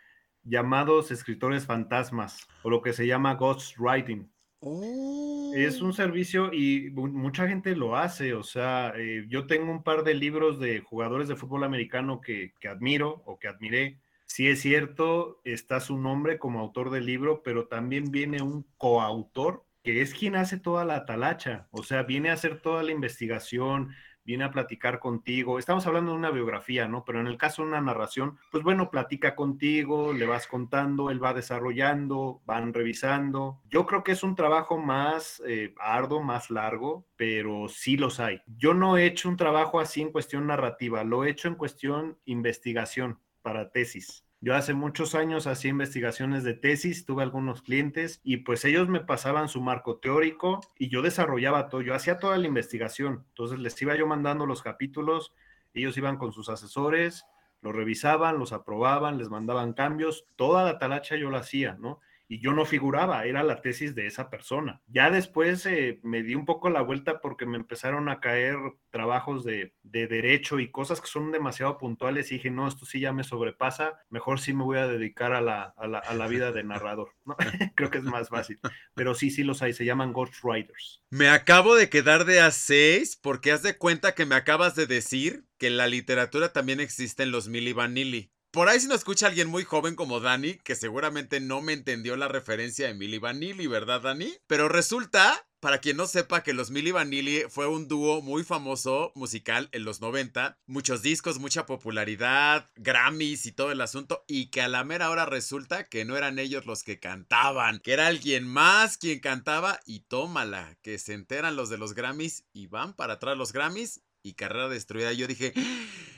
llamados escritores fantasmas o lo que se llama ghostwriting. Es un oh. servicio y mucha gente lo hace, o sea, eh, yo tengo un par de libros de jugadores de fútbol americano que, que admiro o que admiré. Sí es cierto, está su nombre como autor del libro, pero también viene un coautor que es quien hace toda la talacha, o sea, viene a hacer toda la investigación, viene a platicar contigo. Estamos hablando de una biografía, ¿no? Pero en el caso de una narración, pues bueno, platica contigo, le vas contando, él va desarrollando, van revisando. Yo creo que es un trabajo más eh, arduo, más largo, pero sí los hay. Yo no he hecho un trabajo así en cuestión narrativa, lo he hecho en cuestión investigación para tesis. Yo hace muchos años hacía investigaciones de tesis, tuve algunos clientes y pues ellos me pasaban su marco teórico y yo desarrollaba todo, yo hacía toda la investigación. Entonces les iba yo mandando los capítulos, ellos iban con sus asesores, lo revisaban, los aprobaban, les mandaban cambios, toda la talacha yo la hacía, ¿no? Y yo no figuraba, era la tesis de esa persona. Ya después eh, me di un poco la vuelta porque me empezaron a caer trabajos de, derecho y cosas que son demasiado puntuales y dije, no, esto sí ya me sobrepasa, mejor sí me voy a dedicar a la, a la, vida de narrador. (laughs) Creo que es más fácil, pero sí, sí los hay, se llaman ghostwriters. Me acabo de quedar de a seis porque haz de cuenta que me acabas de decir que en la literatura también existen los Milli Vanilli. Por ahí si nos escucha alguien muy joven como Dani, que seguramente no me entendió la referencia de Milli Vanilli, ¿verdad, Dani? Pero resulta, para quien no sepa, que los Milli Vanilli fue un dúo muy famoso musical en los 90. Muchos discos, mucha popularidad, Grammys y todo el asunto. Y que a la mera hora resulta que no eran ellos los que cantaban, que era alguien más quien cantaba. Y tómala, que se enteran los de los Grammys y van para atrás los Grammys y carrera destruida. Yo dije,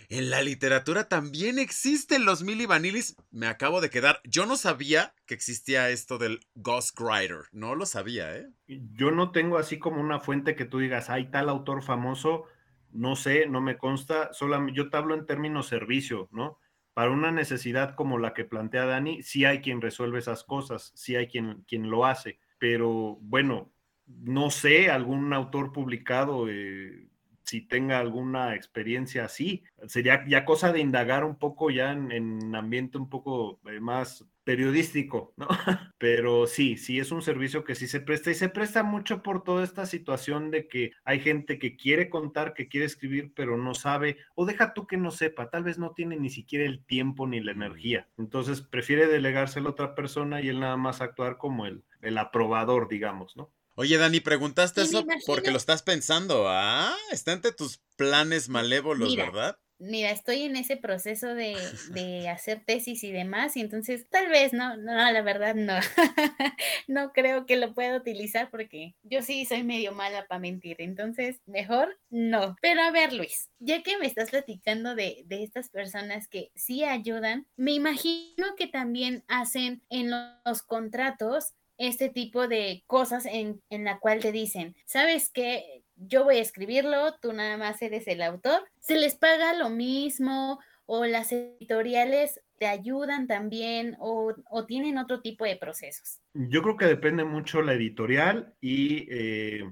en la literatura también existen los mili vanilis. Me acabo de quedar. Yo no sabía que existía esto del ghostwriter. No lo sabía, ¿eh? Yo no tengo así como una fuente que tú digas, hay tal autor famoso. No sé, no me consta. Solamente yo te hablo en términos servicio, ¿no? Para una necesidad como la que plantea Dani, sí hay quien resuelve esas cosas, sí hay quien, quien lo hace. Pero bueno, no sé, algún autor publicado. Eh, si tenga alguna experiencia así. Sería ya cosa de indagar un poco ya en, en ambiente un poco eh, más periodístico, ¿no? (laughs) Pero sí, sí es un servicio que sí se presta y se presta mucho por toda esta situación de que hay gente que quiere contar, que quiere escribir, pero no sabe, o deja tú que no sepa, tal vez no tiene ni siquiera el tiempo ni la energía. Entonces prefiere delegárselo a otra persona y él nada más actuar como el, el aprobador, digamos, ¿no? Oye, Dani, preguntaste eso porque lo estás pensando. Ah, está entre tus planes malévolos, ¿verdad? Mira, estoy en ese proceso de, de, hacer tesis y demás, y entonces tal vez no, no, la verdad no. (laughs) no creo que lo pueda utilizar porque yo sí soy medio mala para mentir, entonces mejor no. Pero a ver, Luis, ya que me estás platicando de, de estas personas que sí ayudan, me imagino que también hacen en los contratos este tipo de cosas en, en la cual te dicen, ¿sabes qué? Yo voy a escribirlo, tú nada más eres el autor. Se les paga lo mismo o las editoriales te ayudan también o, o tienen otro tipo de procesos. Yo creo que depende mucho la editorial y eh,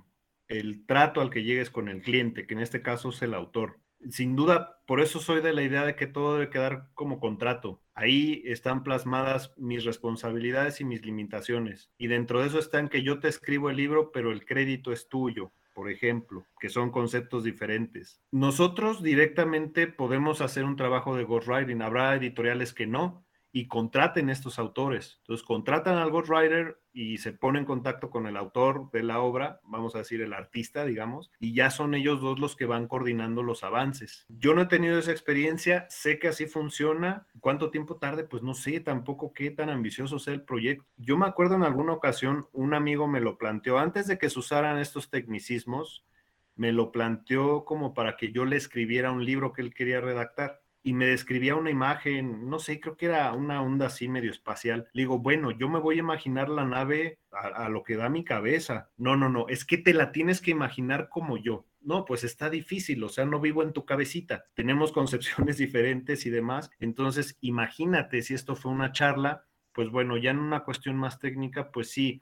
el trato al que llegues con el cliente, que en este caso es el autor. Sin duda, por eso soy de la idea de que todo debe quedar como contrato. Ahí están plasmadas mis responsabilidades y mis limitaciones. Y dentro de eso están que yo te escribo el libro, pero el crédito es tuyo por ejemplo, que son conceptos diferentes. Nosotros directamente podemos hacer un trabajo de ghostwriting, habrá editoriales que no, y contraten estos autores. Entonces, contratan al ghostwriter y se pone en contacto con el autor de la obra, vamos a decir el artista, digamos, y ya son ellos dos los que van coordinando los avances. Yo no he tenido esa experiencia, sé que así funciona. ¿Cuánto tiempo tarde? Pues no sé tampoco qué tan ambicioso sea el proyecto. Yo me acuerdo en alguna ocasión, un amigo me lo planteó antes de que se usaran estos tecnicismos, me lo planteó como para que yo le escribiera un libro que él quería redactar y me describía una imagen, no sé, creo que era una onda así medio espacial. Le digo, bueno, yo me voy a imaginar la nave a, lo que da mi cabeza. No, no, no, es que te la tienes que imaginar como yo. No, pues está difícil, o sea, no vivo en tu cabecita. Tenemos concepciones (laughs) diferentes y demás. Entonces, imagínate si esto fue una charla, pues bueno, ya en una cuestión más técnica, pues sí,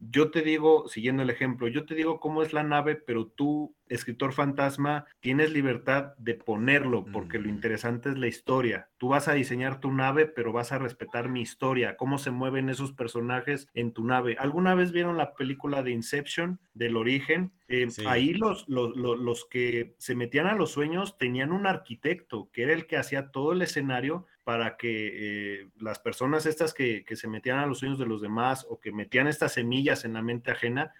yo te digo, siguiendo el ejemplo, yo te digo cómo es la nave, pero tú, escritor fantasma, tienes libertad de ponerlo, porque lo interesante es la historia. Tú vas a diseñar tu nave, pero vas a respetar mi historia, cómo se mueven esos personajes en tu nave. ¿Alguna vez vieron la película de Inception, del origen? Eh, ahí los, los, los que se metían a los sueños tenían un arquitecto, que era el que hacía todo el escenario para que eh, las personas estas que, se metían a los sueños de los demás o que metían estas semillas en la mente ajena,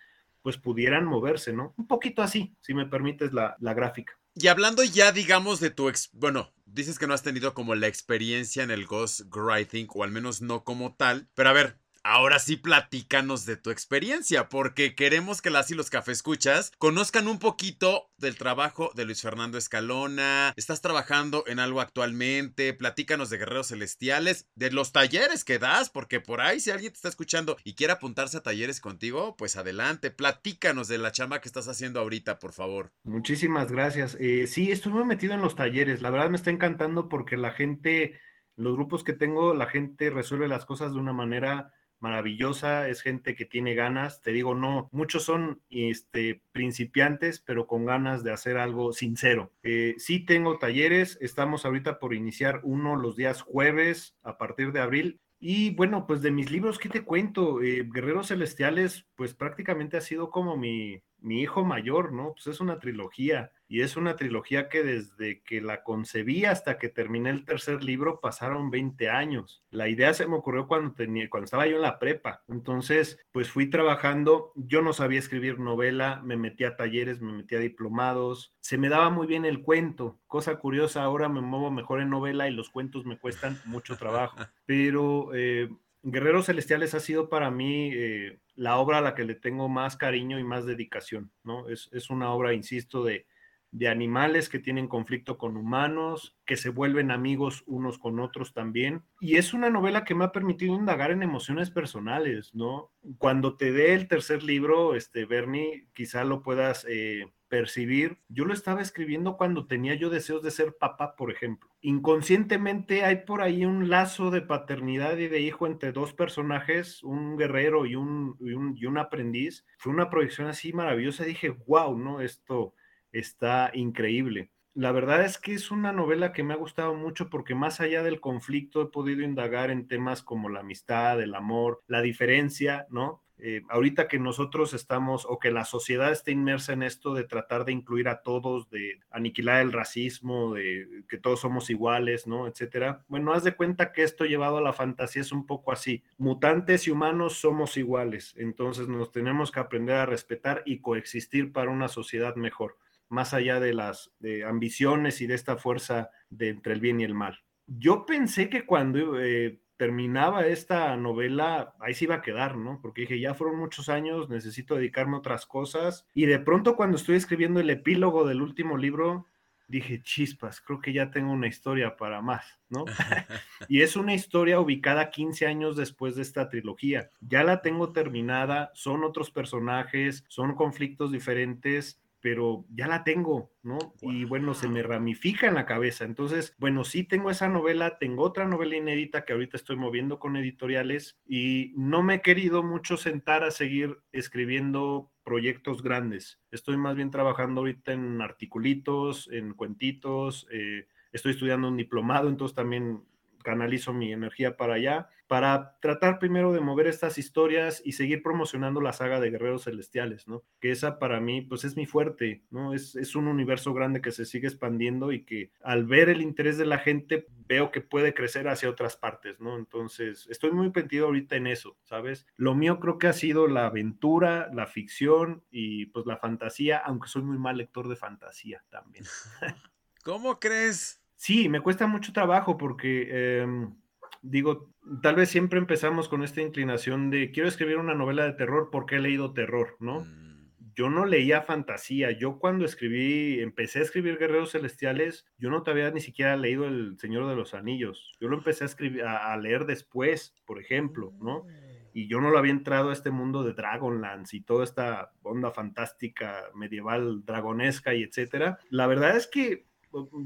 pues pudieran moverse, ¿no? Un poquito así, si me permites la, la gráfica. Y hablando ya, digamos, de tu, ex bueno, dices que no has tenido como la experiencia en el Ghost Writing, o al menos no como tal, pero a ver, Ahora sí platícanos de tu experiencia, porque queremos que las y los café escuchas conozcan un poquito del trabajo de Luis Fernando Escalona. ¿Estás trabajando en algo actualmente? Platícanos de Guerreros Celestiales, de los talleres que das, porque por ahí si alguien te está escuchando y quiere apuntarse a talleres contigo, pues adelante, platícanos de la chamba que estás haciendo ahorita, por favor. Muchísimas gracias. Eh, sí, estuve metido en los talleres. La verdad me está encantando porque la gente, los grupos que tengo, la gente resuelve las cosas de una manera maravillosa, es gente que tiene ganas, te digo, no, muchos son este, principiantes, pero con ganas de hacer algo sincero. Eh, sí tengo talleres, estamos ahorita por iniciar uno los días jueves a partir de abril. Y bueno, pues de mis libros, ¿qué te cuento? Eh, Guerreros Celestiales, pues prácticamente ha sido como mi, mi hijo mayor, ¿no? Pues es una trilogía y es una trilogía que desde que la concebí hasta que terminé el tercer libro pasaron 20 años. La idea se me ocurrió cuando tenía cuando estaba yo en la prepa. Entonces, pues fui trabajando, yo no sabía escribir novela, me metí a talleres, me metí a diplomados, se me daba muy bien el cuento. Cosa curiosa, ahora me muevo mejor en novela y los cuentos me cuestan mucho trabajo. (laughs) Pero eh, Guerreros Celestiales ha sido para mí eh, la obra a la que le tengo más cariño y más dedicación, ¿no? Es, una obra, insisto, de, de, animales que tienen conflicto con humanos, que se vuelven amigos unos con otros también. Y es una novela que me ha permitido indagar en emociones personales, ¿no? Cuando te dé el tercer libro, este, Bernie, quizá lo puedas... Eh, percibir, yo lo estaba escribiendo cuando tenía yo deseos de ser papá, por ejemplo. Inconscientemente hay por ahí un lazo de paternidad y de hijo entre dos personajes, un guerrero y un, y un, aprendiz. Fue una proyección así maravillosa. Dije, wow, ¿no? Esto está increíble. La verdad es que es una novela que me ha gustado mucho porque más allá del conflicto he podido indagar en temas como la amistad, el amor, la diferencia, ¿no? Eh, ahorita que nosotros estamos o que la sociedad está inmersa en esto de tratar de incluir a todos, de aniquilar el racismo, de que todos somos iguales, ¿no? Etcétera. Bueno, haz de cuenta que esto llevado a la fantasía es un poco así. Mutantes y humanos somos iguales, entonces nos tenemos que aprender a respetar y coexistir para una sociedad mejor, más allá de las ambiciones y de esta fuerza de entre el bien y el mal. Yo pensé que cuando eh, terminaba esta novela, ahí se iba a quedar, ¿no? Porque dije, ya fueron muchos años, necesito dedicarme a otras cosas. Y de pronto cuando estoy escribiendo el epílogo del último libro, dije, chispas, creo que ya tengo una historia para más, ¿no? (laughs) (laughs) y es una historia ubicada 15 años después de esta trilogía. Ya la tengo terminada, son otros personajes, son conflictos diferentes, pero ya la tengo, ¿no? Y bueno, se me ramifica en la cabeza. Entonces, bueno, sí tengo esa novela, tengo otra novela inédita que ahorita estoy moviendo con editoriales y no me he querido mucho sentar a seguir escribiendo proyectos grandes. Estoy más bien trabajando ahorita en articulitos, en cuentitos, eh, estoy estudiando un diplomado, entonces también canalizo mi energía para allá, para tratar primero de mover estas historias y seguir promocionando la saga de Guerreros Celestiales, ¿no? Que esa para mí, pues es mi fuerte, ¿no? Es, es un universo grande que se sigue expandiendo y que al ver el interés de la gente, veo que puede crecer hacia otras partes, ¿no? Entonces, estoy muy pendiente ahorita en eso, ¿sabes? Lo mío creo que ha sido la aventura, la ficción y pues la fantasía, aunque soy muy mal lector de fantasía también. (laughs) ¿Cómo crees? Sí, me cuesta mucho trabajo porque, em, digo, tal vez siempre empezamos con esta inclinación de quiero escribir una novela de terror porque he leído terror, ¿no? Mm, Yo no leía fantasía. Yo cuando escribí, empecé a escribir Guerreros Celestiales, yo no te había ni siquiera leído El Señor de los Anillos. Yo lo empecé a escribir, a, a leer después, por ejemplo, ¿no? Y yo no lo había entrado a este mundo de Dragonlance y toda esta onda fantástica, medieval, dragonesca y etcétera. La verdad es que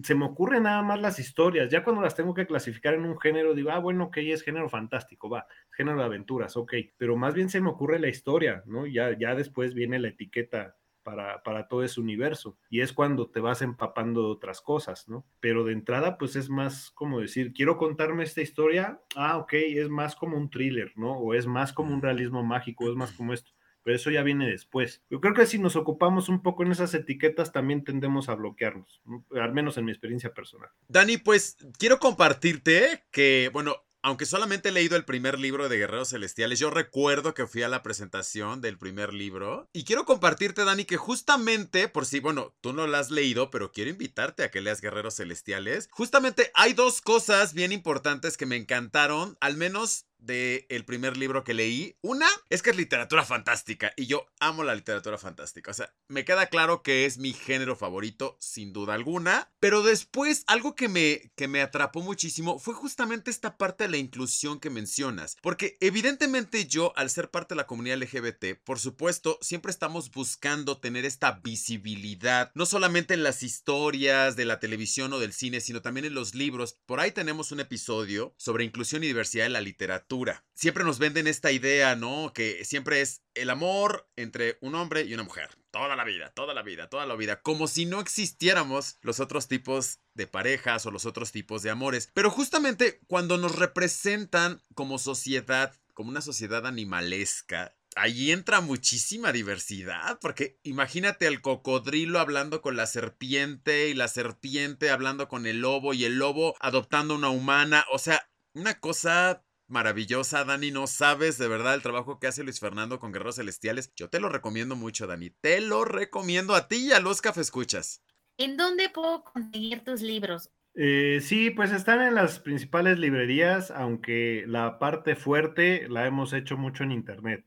se me ocurren nada más las historias. Ya cuando las tengo que clasificar en un género, digo, ah, bueno, ok, es género fantástico, va, género de aventuras, ok. Pero más bien se me ocurre la historia, ¿no? Ya, ya después viene la etiqueta para, para todo ese universo. Y es cuando te vas empapando de otras cosas, ¿no? Pero de entrada, pues es más como decir, quiero contarme esta historia, ah, ok, es más como un thriller, ¿no? O es más como un realismo mágico, es más como esto pero eso ya viene después. Yo creo que si nos ocupamos un poco en esas etiquetas, también tendemos a bloquearnos, al menos en mi experiencia personal. Dani, pues quiero compartirte que, bueno, aunque solamente he leído el primer libro de Guerreros Celestiales, yo recuerdo que fui a la presentación del primer libro. Y quiero compartirte, Dani, que justamente, por si, bueno, tú no lo has leído, pero quiero invitarte a que leas Guerreros Celestiales. Justamente hay dos cosas bien importantes que me encantaron, al menos del el primer libro que leí. Una es que es literatura fantástica y yo amo la literatura fantástica. O sea, me queda claro que es mi género favorito, sin duda alguna. Pero después, algo que me, que me atrapó muchísimo fue justamente esta parte de la inclusión que mencionas. Porque evidentemente yo, al ser parte de la comunidad LGBT, por supuesto, siempre estamos buscando tener esta visibilidad, no solamente en las historias de la televisión o del cine, sino también en los libros. Por ahí tenemos un episodio sobre inclusión y diversidad en la literatura Siempre nos venden esta idea, ¿no? Que siempre es el amor entre un hombre y una mujer. Toda la vida, toda la vida, toda la vida. Como si no existiéramos los otros tipos de parejas o los otros tipos de amores. Pero justamente cuando nos representan como sociedad, como una sociedad animalesca, ahí entra muchísima diversidad, porque imagínate al cocodrilo hablando con la serpiente y la serpiente hablando con el lobo y el lobo adoptando una humana, o sea, una cosa maravillosa, Dani. No sabes de verdad el trabajo que hace Luis Fernando con Guerreros Celestiales. Yo te lo recomiendo mucho, Dani. Te lo recomiendo a ti y a los escuchas. ¿En dónde puedo conseguir tus libros? Eh, sí, pues están en las principales librerías, aunque la parte fuerte la hemos hecho mucho en internet.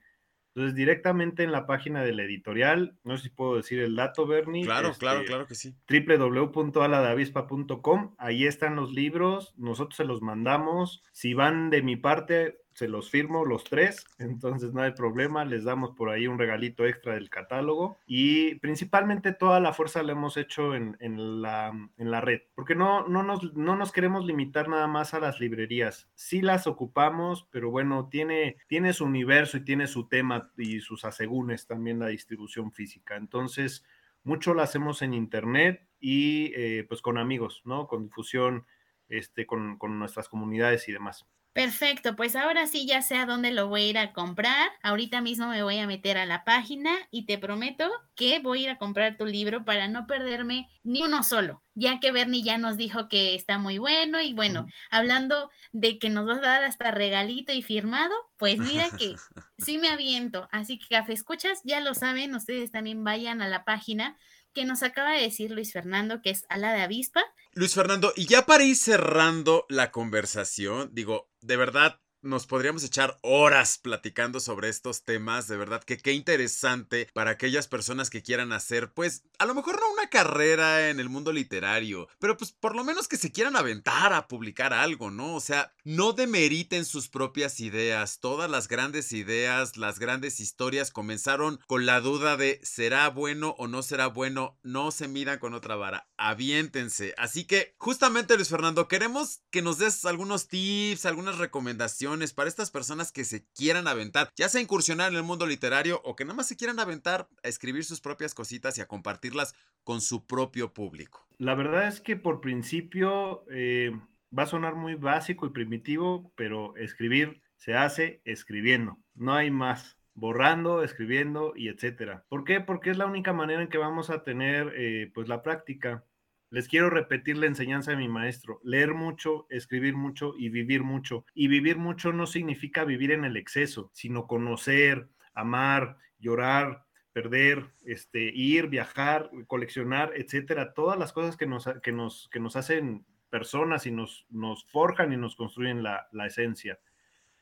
Entonces, directamente en la página de la editorial, no sé si puedo decir el dato, Bernie. Claro, claro, este, claro que sí. www.aladavispa.com, ahí están los libros, nosotros se los mandamos. Si van de mi parte, se los firmo los tres, entonces no hay problema, les damos por ahí un regalito extra del catálogo y principalmente toda la fuerza la hemos hecho en, la, en la, red, porque no, no, nos, no nos queremos limitar nada más a las librerías, sí las ocupamos, pero bueno, tiene, tiene su universo y tiene su tema y sus asegúnes también la distribución física, entonces mucho lo hacemos en internet y eh, pues con amigos, ¿no? Con difusión, este, con, con nuestras comunidades y demás. Perfecto, pues ahora sí ya sé a dónde lo voy a ir a comprar. Ahorita mismo me voy a meter a la página y te prometo que voy a ir a comprar tu libro para no perderme ni uno solo, ya que Bernie ya nos dijo que está muy bueno y bueno, hablando de que nos vas a dar hasta regalito y firmado, pues mira que (laughs) sí me aviento. Así que café escuchas, ya lo saben, ustedes también vayan a la página que nos acaba de decir Luis Fernando, que es ala de avispa. Luis Fernando, y ya para ir cerrando la conversación, digo, de verdad, nos podríamos echar horas platicando sobre estos temas, de verdad que qué interesante para aquellas personas que quieran hacer, pues, a lo mejor no una carrera en el mundo literario, pero pues por lo menos que se quieran aventar a publicar algo, ¿no? O sea, no demeriten sus propias ideas, todas las grandes ideas, las grandes historias comenzaron con la duda de ¿será bueno o no será bueno? No se midan con otra vara, aviéntense. Así que, justamente Luis Fernando, queremos que nos des algunos tips, algunas recomendaciones, para estas personas que se quieran aventar, ya sea incursionar en el mundo literario o que nada más se quieran aventar a escribir sus propias cositas y a compartirlas con su propio público? La verdad es que por principio eh, va a sonar muy básico y primitivo, pero escribir se hace escribiendo, no hay más borrando, escribiendo y etcétera. ¿Por qué? Porque es la única manera en que vamos a tener eh, pues la práctica. Les quiero repetir la enseñanza de mi maestro, leer mucho, escribir mucho y vivir mucho. Y vivir mucho no significa vivir en el exceso, sino conocer, amar, llorar, perder, este, ir, viajar, coleccionar, etcétera, todas las cosas que nos, que nos, que nos hacen personas y nos, nos forjan y nos construyen la, esencia.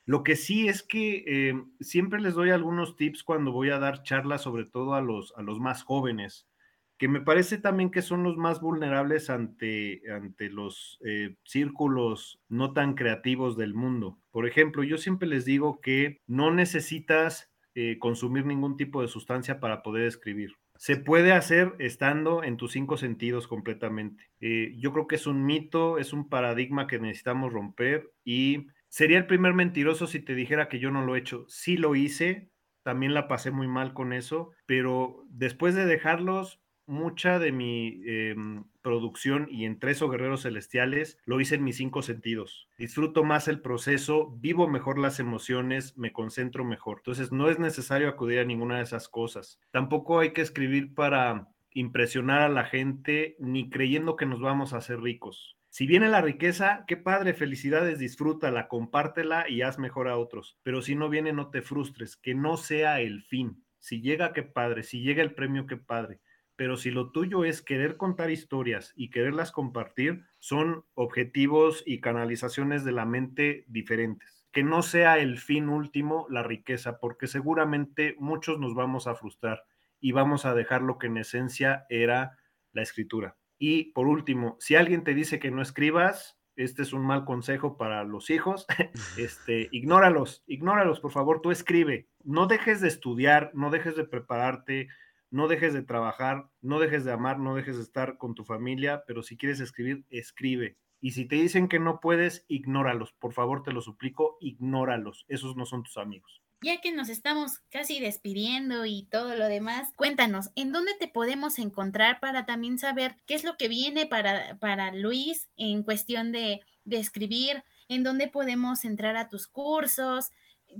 Lo que sí es que eh, siempre les doy algunos tips cuando voy a dar charlas, sobre todo a los, a los más jóvenes que me parece también que son los más vulnerables ante, ante los eh, círculos no tan creativos del mundo. Por ejemplo, yo siempre les digo que no necesitas eh, consumir ningún tipo de sustancia para poder escribir. Se puede hacer estando en tus cinco sentidos completamente. Eh, yo creo que es un mito, es un paradigma que necesitamos romper y sería el primer mentiroso si te dijera que yo no lo he hecho. Sí lo hice, también la pasé muy mal con eso, pero después de dejarlos, mucha de mi em, producción y entre esos Guerreros Celestiales lo hice en mis cinco sentidos. Disfruto más el proceso, vivo mejor las emociones, me concentro mejor. Entonces no es necesario acudir a ninguna de esas cosas. Tampoco hay que escribir para impresionar a la gente ni creyendo que nos vamos a hacer ricos. Si viene la riqueza, qué padre, felicidades, disfrútala, compártela y haz mejor a otros. Pero si no viene, no te frustres, que no sea el fin. Si llega, qué padre. Si llega el premio, qué padre pero si lo tuyo es querer contar historias y quererlas compartir, son objetivos y canalizaciones de la mente diferentes. Que no sea el fin último la riqueza, porque seguramente muchos nos vamos a frustrar y vamos a dejar lo que en esencia era la escritura. Y por último, si alguien te dice que no escribas, este es un mal consejo para los hijos, (laughs) este, ignóralos, ignóralos, por favor, tú escribe, no dejes de estudiar, no dejes de prepararte, no dejes de trabajar, no dejes de amar, no dejes de estar con tu familia, pero si quieres escribir, escribe. Y si te dicen que no puedes, ignóralos. Por favor, te lo suplico, ignóralos. Esos no son tus amigos. Ya que nos estamos casi despidiendo y todo lo demás, cuéntanos, ¿en dónde te podemos encontrar para también saber qué es lo que viene para, para Luis en cuestión de, de escribir? ¿En dónde podemos entrar a tus cursos?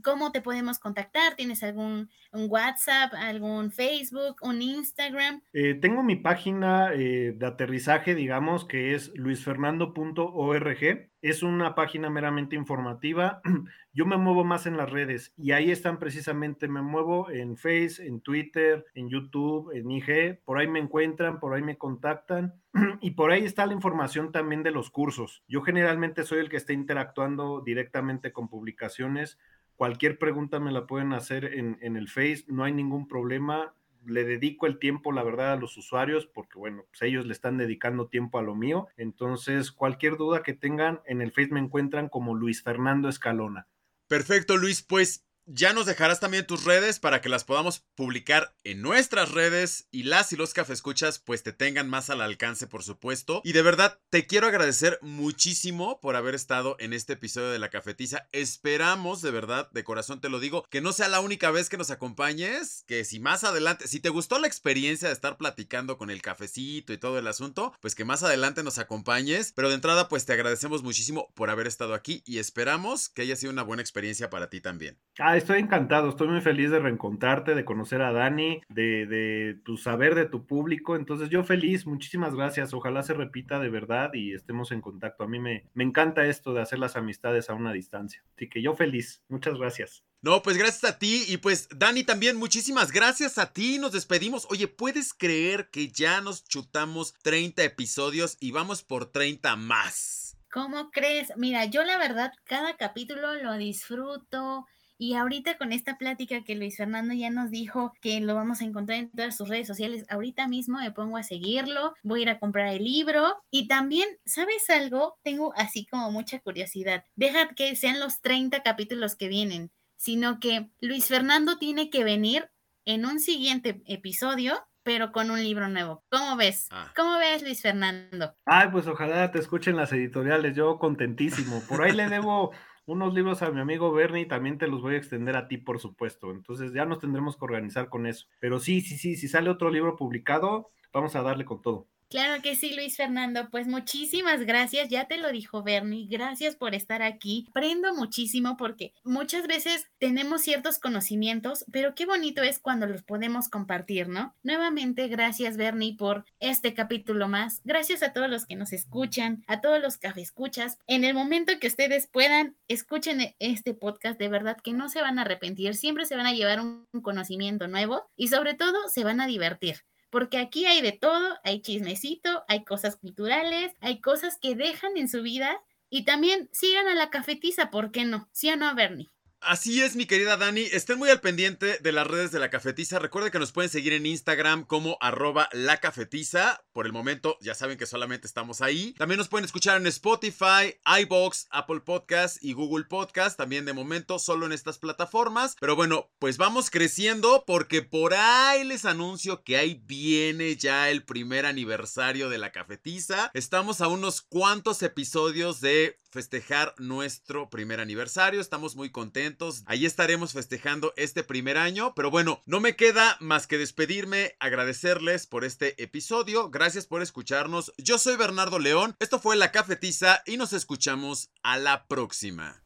¿Cómo te podemos contactar? ¿Tienes algún WhatsApp, algún Facebook, un Instagram? Eh, tengo mi página eh, de aterrizaje, digamos, que es luisfernando.org. Es una página meramente informativa. (clears throat) Yo me muevo más en las redes y ahí están precisamente, me muevo en Face, en Twitter, en YouTube, en IG. Por ahí me encuentran, por ahí me contactan (clears throat) y por ahí está la información también de los cursos. Yo generalmente soy el que está interactuando directamente con publicaciones Cualquier pregunta me la pueden hacer en, el Face, no hay ningún problema. Le dedico el tiempo, la verdad, a los usuarios, porque bueno, pues ellos le están dedicando tiempo a lo mío. Entonces, cualquier duda que tengan, en el Face me encuentran como Luis Fernando Escalona. Perfecto, Luis. Pues ya nos dejarás también tus redes para que las podamos publicar en nuestras redes y las y los escuchas pues te tengan más al alcance por supuesto. Y de verdad te quiero agradecer muchísimo por haber estado en este episodio de La Cafetiza. Esperamos de verdad, de corazón te lo digo, que no sea la única vez que nos acompañes, que si más adelante, si te gustó la experiencia de estar platicando con el cafecito y todo el asunto, pues que más adelante nos acompañes. Pero de entrada pues te agradecemos muchísimo por haber estado aquí y esperamos que haya sido una buena experiencia para ti también. Ah, estoy encantado, estoy muy feliz de reencontrarte, de conocer a Dani, de, de tu saber de tu público. Entonces, yo feliz, muchísimas gracias. Ojalá se repita de verdad y estemos en contacto. A mí me, me encanta esto de hacer las amistades a una distancia. Así que yo feliz. Muchas gracias. No, pues gracias a ti y pues Dani también muchísimas gracias a ti. Nos despedimos. Oye, ¿puedes creer que ya nos chutamos 30 episodios y vamos por 30 más? ¿Cómo crees? Mira, yo la verdad, cada capítulo lo disfruto. Y ahorita con esta plática que Luis Fernando ya nos dijo que lo vamos a encontrar en todas sus redes sociales, ahorita mismo me pongo a seguirlo, voy a ir a comprar el libro y también, ¿sabes algo? Tengo así como mucha curiosidad. Deja que sean los 30 capítulos que vienen, sino que Luis Fernando tiene que venir en un siguiente episodio pero con un libro nuevo. ¿Cómo ves? Ah. ¿Cómo ves, Luis Fernando? Ay, pues ojalá te escuchen las editoriales, yo contentísimo. Por ahí le debo unos libros a mi amigo Bernie y también te los voy a extender a ti, por supuesto. Entonces ya nos tendremos que organizar con eso. Pero sí, sí, sí, si sale otro libro publicado, vamos a darle con todo. Claro que sí, Luis Fernando. Pues muchísimas gracias. Ya te lo dijo Bernie. Gracias por estar aquí. Aprendo muchísimo porque muchas veces tenemos ciertos conocimientos, pero qué bonito es cuando los podemos compartir, ¿no? Nuevamente, gracias Bernie por este capítulo más. Gracias a todos los que nos escuchan, a todos los que escuchas. En el momento que ustedes puedan, escuchen este podcast. De verdad que no se van a arrepentir. Siempre se van a llevar un conocimiento nuevo y sobre todo se van a divertir porque aquí hay de todo, hay chismecito, hay cosas culturales, hay cosas que dejan en su vida y también sigan a la cafetiza, ¿por qué no? ¿Sí o no, Bernie? Así es, mi querida Dani. Estén muy al pendiente de las redes de la cafetiza. Recuerden que nos pueden seguir en Instagram como arroba la cafetiza. Por el momento, ya saben que solamente estamos ahí. También nos pueden escuchar en Spotify, iBox, Apple Podcast y Google Podcast. También de momento solo en estas plataformas. Pero bueno, pues vamos creciendo porque por ahí les anuncio que ahí viene ya el primer aniversario de la cafetiza. Estamos a unos cuantos episodios de festejar nuestro primer aniversario. Estamos muy contentos. Ahí estaremos festejando este primer año. Pero bueno, no me queda más que despedirme, agradecerles por este episodio. Gracias por escucharnos. Yo soy Bernardo León. Esto fue La Cafetiza y nos escuchamos a la próxima.